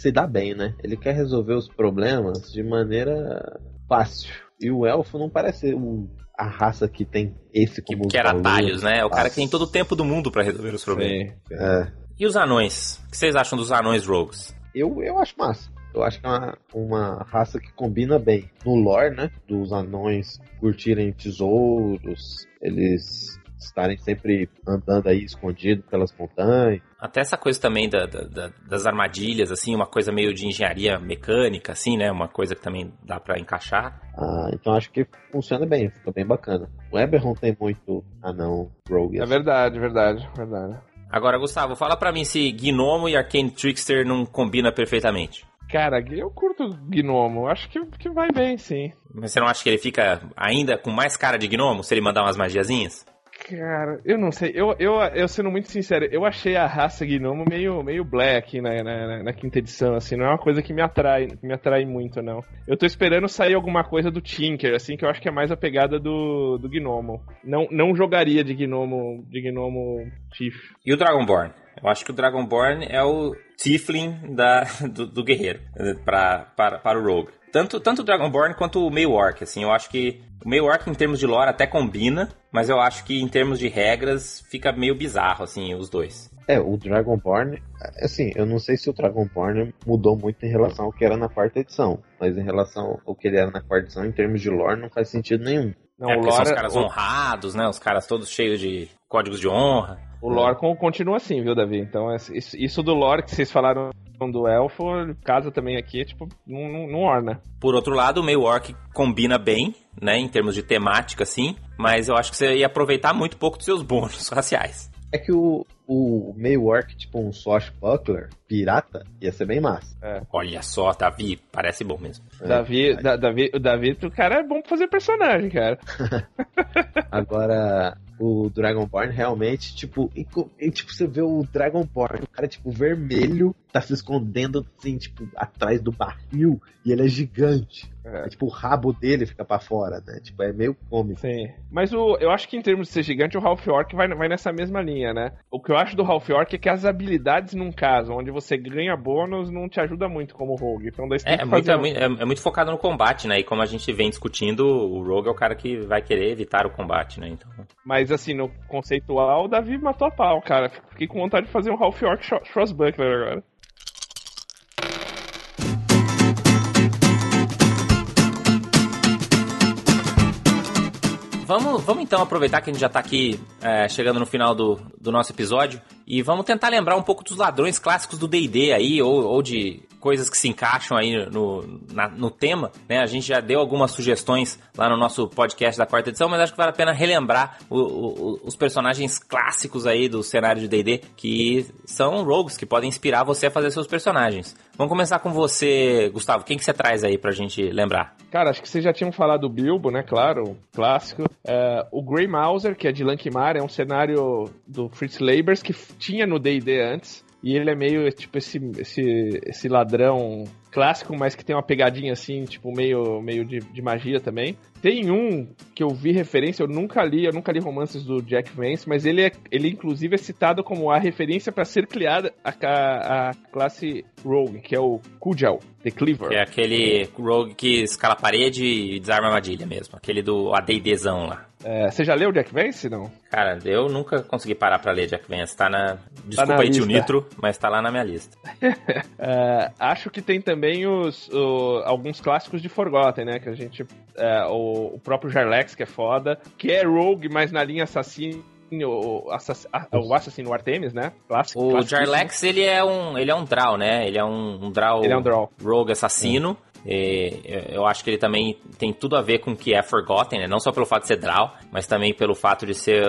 se dar bem, né? Ele quer resolver os problemas de maneira fácil. E o Elfo não parece o, a raça que tem esse como Que quer atalhos, né? É o cara que tem todo o tempo do mundo para resolver os problemas. Sim. É. E os anões? O que vocês acham dos anões rogues? Eu, eu acho massa. Eu acho que é uma, uma raça que combina bem no lore, né? Dos anões curtirem tesouros, eles estarem sempre andando aí escondido pelas montanhas. Até essa coisa também da, da, das armadilhas, assim, uma coisa meio de engenharia mecânica, assim, né? Uma coisa que também dá para encaixar. Ah, então acho que funciona bem, fica bem bacana. O Eberron tem muito anão rogue. É verdade, verdade, verdade. Agora, Gustavo, fala para mim se Gnomo e Arcane Trickster não combina perfeitamente. Cara, eu curto Gnomo. Acho que, que vai bem, sim. Mas você não acha que ele fica ainda com mais cara de Gnomo se ele mandar umas magiazinhas? Cara, eu não sei. Eu, eu, eu sendo muito sincero, eu achei a raça Gnomo meio, meio black na, na, na, quinta edição, assim. Não é uma coisa que me atrai, me atrai muito, não. Eu tô esperando sair alguma coisa do Tinker, assim, que eu acho que é mais a pegada do, do Gnomo. Não, não jogaria de Gnomo, de Gnomo Chief. E o Dragonborn? Eu acho que o Dragonborn é o Tiflin da, <laughs> do, do guerreiro, pra, para, para o Rogue. Tanto, tanto o Dragonborn quanto o meio Orc, assim, eu acho que o meio Orc em termos de lore até combina, mas eu acho que em termos de regras fica meio bizarro, assim, os dois. É, o Dragonborn, assim, eu não sei se o Dragonborn mudou muito em relação ao que era na quarta edição, mas em relação ao que ele era na quarta edição, em termos de lore, não faz sentido nenhum. Não, é, o lore... são os caras honrados, né? Os caras todos cheios de códigos de honra. O lore continua assim, viu, Davi? Então, isso do lore que vocês falaram do elfo, casa também aqui, tipo, não, orna. Por outro lado, o meio orc combina bem, né, em termos de temática, assim, mas eu acho que você ia aproveitar muito pouco dos seus bônus <laughs> raciais. É que o, o meio orc, tipo um swashbuckler, pirata, ia ser bem massa. É. Olha só, Davi, parece bom mesmo. É, Davi, da, Davi, o Davi, o cara é bom pra fazer personagem, cara. <laughs> <laughs> Agora, o Dragonborn realmente, tipo, e, e, tipo, você vê o Dragonborn, o cara, tipo, vermelho, tá se escondendo, assim, tipo, atrás do barril, e ele é gigante. É. É, tipo, o rabo dele fica para fora, né? Tipo, é meio cômico. Sim. Mas o, eu acho que em termos de ser gigante, o Half Orc vai, vai nessa mesma linha, né? O que eu acho do Half Orc é que as habilidades num caso, onde você ganha bônus, não te ajuda muito como Rogue. Então daí é, é, muito, um... é, muito focado no combate, né? E como a gente vem discutindo, o Rogue é o cara que vai querer evitar o combate, né? Então... Mas assim, no conceitual, o Davi matou a pau, cara. Fiquei com vontade de fazer um Half Orc Crossbuckler agora. Vamos, vamos então aproveitar que a gente já está aqui é, chegando no final do, do nosso episódio e vamos tentar lembrar um pouco dos ladrões clássicos do D&D aí, ou, ou de coisas que se encaixam aí no, na, no tema, né? A gente já deu algumas sugestões lá no nosso podcast da quarta edição, mas acho que vale a pena relembrar o, o, os personagens clássicos aí do cenário de D&D, que são rogues, que podem inspirar você a fazer seus personagens. Vamos começar com você, Gustavo. Quem que você traz aí pra gente lembrar? Cara, acho que vocês já tinham falado do Bilbo, né? Claro, clássico. É, o Grey Mauser, que é de Lankmar, é um cenário do Fritz Labers que tinha no D&D antes. E ele é meio, tipo, esse, esse, esse ladrão clássico, mas que tem uma pegadinha assim, tipo, meio, meio de, de, magia também. Tem um que eu vi referência, eu nunca li, eu nunca li romances do Jack Vance, mas ele, é, ele inclusive é citado como a referência para ser criada a, a, a, classe Rogue, que é o Kujal, The Cleaver. Que é aquele Rogue que escala a parede e desarma a armadilha mesmo, aquele do AD&Dzão lá. É, você já leu Jack Vance, não? Cara, eu nunca consegui parar pra ler Jack Vance. Tá na. Desculpa tá na aí, tio Nitro, mas tá lá na minha lista. <laughs> é, acho que tem também os, o, alguns clássicos de Forgotten, né? Que a gente. É, o, o, próprio Jarlex, que é foda. Que é Rogue, mas na linha assassino. O, assass, o assassino Artemis, né? Clássico. O Jarlex, ele é um. Ele é um draw, né? Ele é um, um draw. Ele é um draw. Rogue assassino. Hum. Eu acho que ele também tem tudo a ver com o que é Forgotten, né? Não só pelo fato de ser Draw, mas também pelo fato de ser.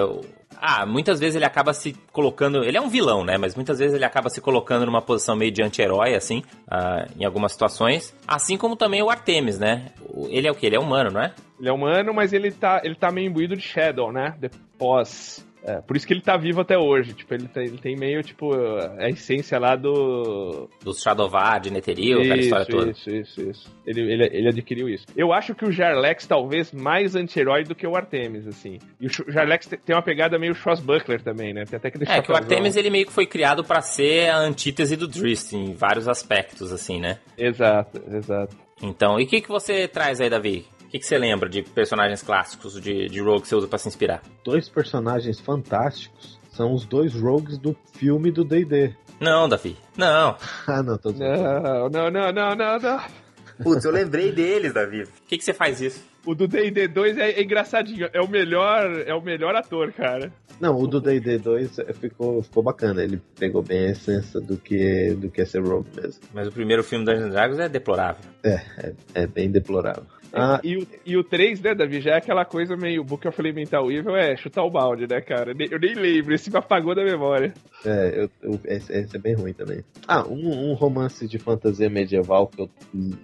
Ah, muitas vezes ele acaba se colocando. Ele é um vilão, né? Mas muitas vezes ele acaba se colocando numa posição meio de anti-herói, assim, uh, em algumas situações. Assim como também o Artemis, né? Ele é o que? Ele é humano, não é? Ele é humano, mas ele tá, ele tá meio imbuído de Shadow, né? Depois é, por isso que ele tá vivo até hoje. Tipo, ele tem, ele tem meio, tipo, a essência lá do. Do Shadowvar, de Netheril, aquela história toda. Isso, isso, isso. Ele, ele, ele adquiriu isso. Eu acho que o Jarlex talvez mais anti-herói do que o Artemis, assim. E o Jarlex tem uma pegada meio Buckler também, né? Tem até que É, que o Artemis ele meio que foi criado para ser a antítese do Drist em vários aspectos, assim, né? Exato, exato. Então, e o que, que você traz aí, Davi? Que, que você lembra de personagens clássicos de, de Rogue que você usa pra se inspirar? Dois personagens fantásticos são os dois Rogues do filme do D&D. Não, Davi. Não. <laughs> ah, não, tô Não, não, não, não, não, não. Putz, eu lembrei deles, Davi. Por que, que você faz isso? O do D&D 2 é, é, engraçadinho. É o melhor, é o melhor ator, cara. Não, o do D&D 2 ficou, ficou bacana. Ele pegou bem a essência do que, do que é ser Rogue mesmo. Mas o primeiro filme Dungeons Dragons é deplorável. É, é, é bem deplorável. Ah, e, o, e o 3, né, Davi, já é aquela coisa meio Book of Elemental Evil, é chutar o balde, né, cara? Eu nem lembro, esse me apagou da memória. É, eu, eu, esse, esse, é bem ruim também. Ah, um, um, romance de fantasia medieval que eu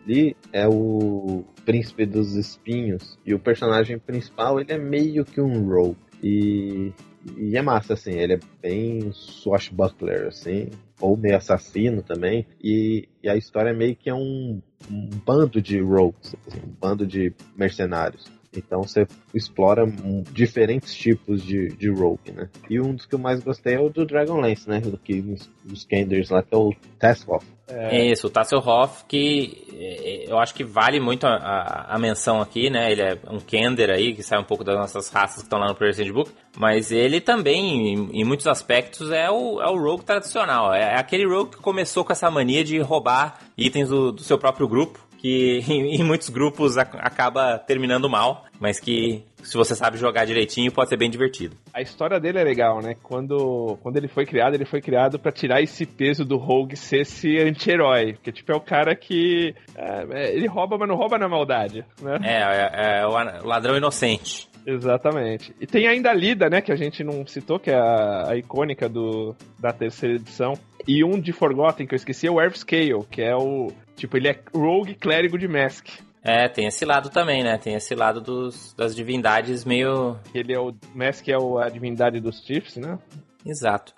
li é o Príncipe dos Espinhos. E o personagem principal, ele é meio que um rogue. E, e é massa, assim, ele é bem swashbuckler, assim, ou meio assassino também. E, e a história meio que é um um bando de rogues, assim, um bando de mercenários. Então você explora diferentes tipos de, de rogue, né? E um dos que eu mais gostei é o do Dragonlance, né? Do que os Kenders lá, que é o Tasselhoff. É... Isso, o Tasselhoff, que é, eu acho que vale muito a, a, a, menção aqui, né? Ele é um Kender aí, que sai um pouco das nossas raças que estão lá no Player's Handbook, mas ele também, em, em, muitos aspectos, é o, é o rogue tradicional. É, é aquele rogue que começou com essa mania de roubar itens do, do seu próprio grupo que <laughs> em, muitos grupos acaba terminando mal, mas que se você sabe jogar direitinho pode ser bem divertido. A história dele é legal, né? Quando, quando ele foi criado, ele foi criado para tirar esse peso do Rogue ser esse anti-herói, porque tipo é o cara que é, é, ele rouba, mas não rouba na maldade, né? É, é, é o ladrão inocente. Exatamente. E tem ainda a Lida, né, que a gente não citou, que é a, a icônica do, da terceira edição. E um de Forgotten que eu esqueci é o Earth Scale, que é o, Tipo, ele é rogue clérigo de Mask. É, tem esse lado também, né? Tem esse lado dos, das divindades meio. Ele é o. Mask é o, a divindade dos Chiefs, né? Exato.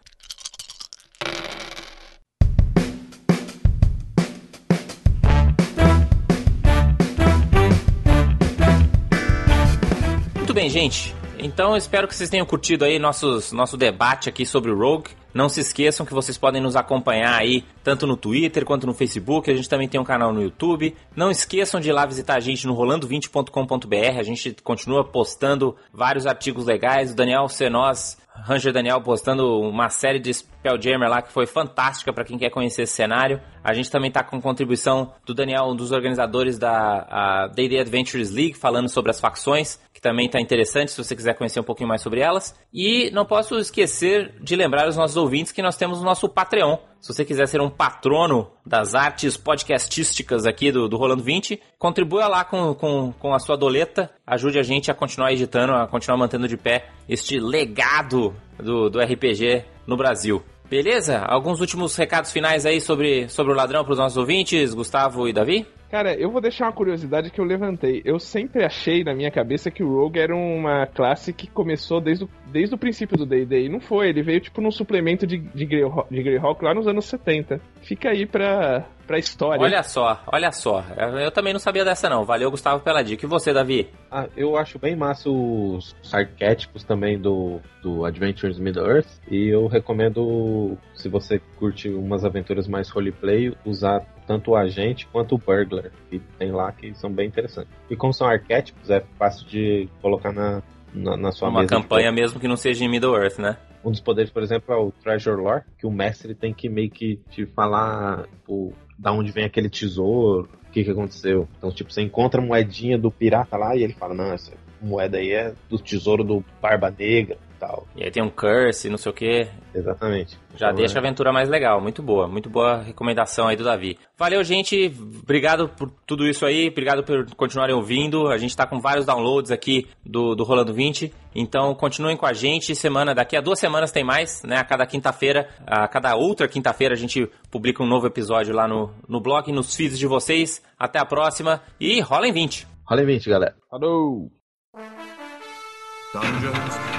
Muito bem, gente. Então espero que vocês tenham curtido aí nossos, nosso debate aqui sobre o Rogue. Não se esqueçam que vocês podem nos acompanhar aí, tanto no Twitter quanto no Facebook. A gente também tem um canal no YouTube. Não esqueçam de ir lá visitar a gente no rolando20.com.br. A gente continua postando vários artigos legais. O Daniel Senós, Ranger Daniel, postando uma série de Spelljammer lá, que foi fantástica para quem quer conhecer esse cenário. A gente também tá com contribuição do Daniel, um dos organizadores da Day Adventures League, falando sobre as facções, que também tá interessante se você quiser conhecer um pouquinho mais sobre elas. E não posso esquecer de lembrar os nossos ouvintes que nós temos o nosso Patreon. Se você quiser ser um patrono das artes podcastísticas aqui do, do Rolando 20, contribua lá com, com, com a sua doleta, ajude a gente a continuar editando, a continuar mantendo de pé este legado do, do RPG no Brasil. Beleza? Alguns últimos recados finais aí sobre, sobre o ladrão para os nossos ouvintes, Gustavo e Davi? Cara, eu vou deixar uma curiosidade que eu levantei. Eu sempre achei na minha cabeça que o Rogue era uma classe que começou desde o, desde o princípio do D&D. E não foi, ele veio tipo num suplemento de, de, Greyhawk, de Greyhawk lá nos anos 70. Fica aí pra, pra história. Olha só, olha só. Eu também não sabia dessa não. Valeu, Gustavo, pela dica. E você, Davi? Ah, eu acho bem massa os arquétipos também do, do Adventures Middle-earth. E eu recomendo, se você curte umas aventuras mais roleplay, usar tanto o agente quanto o burglar, que tem lá que são bem interessantes. E como são arquétipos, é fácil de colocar na, na, na sua Uma campanha mesmo que não seja em Middle-earth, né? Um dos poderes, por exemplo, é o Treasure Lore, que o mestre tem que meio que te falar tipo, da onde vem aquele tesouro, o que, que aconteceu. Então, tipo, você encontra a moedinha do pirata lá e ele fala, não, essa moeda aí é do tesouro do Barba Negra tal. E aí tem um curse, não sei o que. Exatamente. Já Então, deixa a é- aventura mais legal. Muito boa, muito boa recomendação aí do Davi. Valeu, gente. Obrigado por tudo isso aí. Obrigado por continuarem ouvindo. A gente tá com vários downloads aqui do, do Rolando 20. Então continuem com a gente. Semana, daqui a duas semanas tem mais, né? A cada quinta-feira, a cada outra quinta-feira a gente publica um novo episódio lá no, no blog, nos feeds de vocês. Até a próxima e rola em 20. Rola em 20, galera. Falou! Dungeons.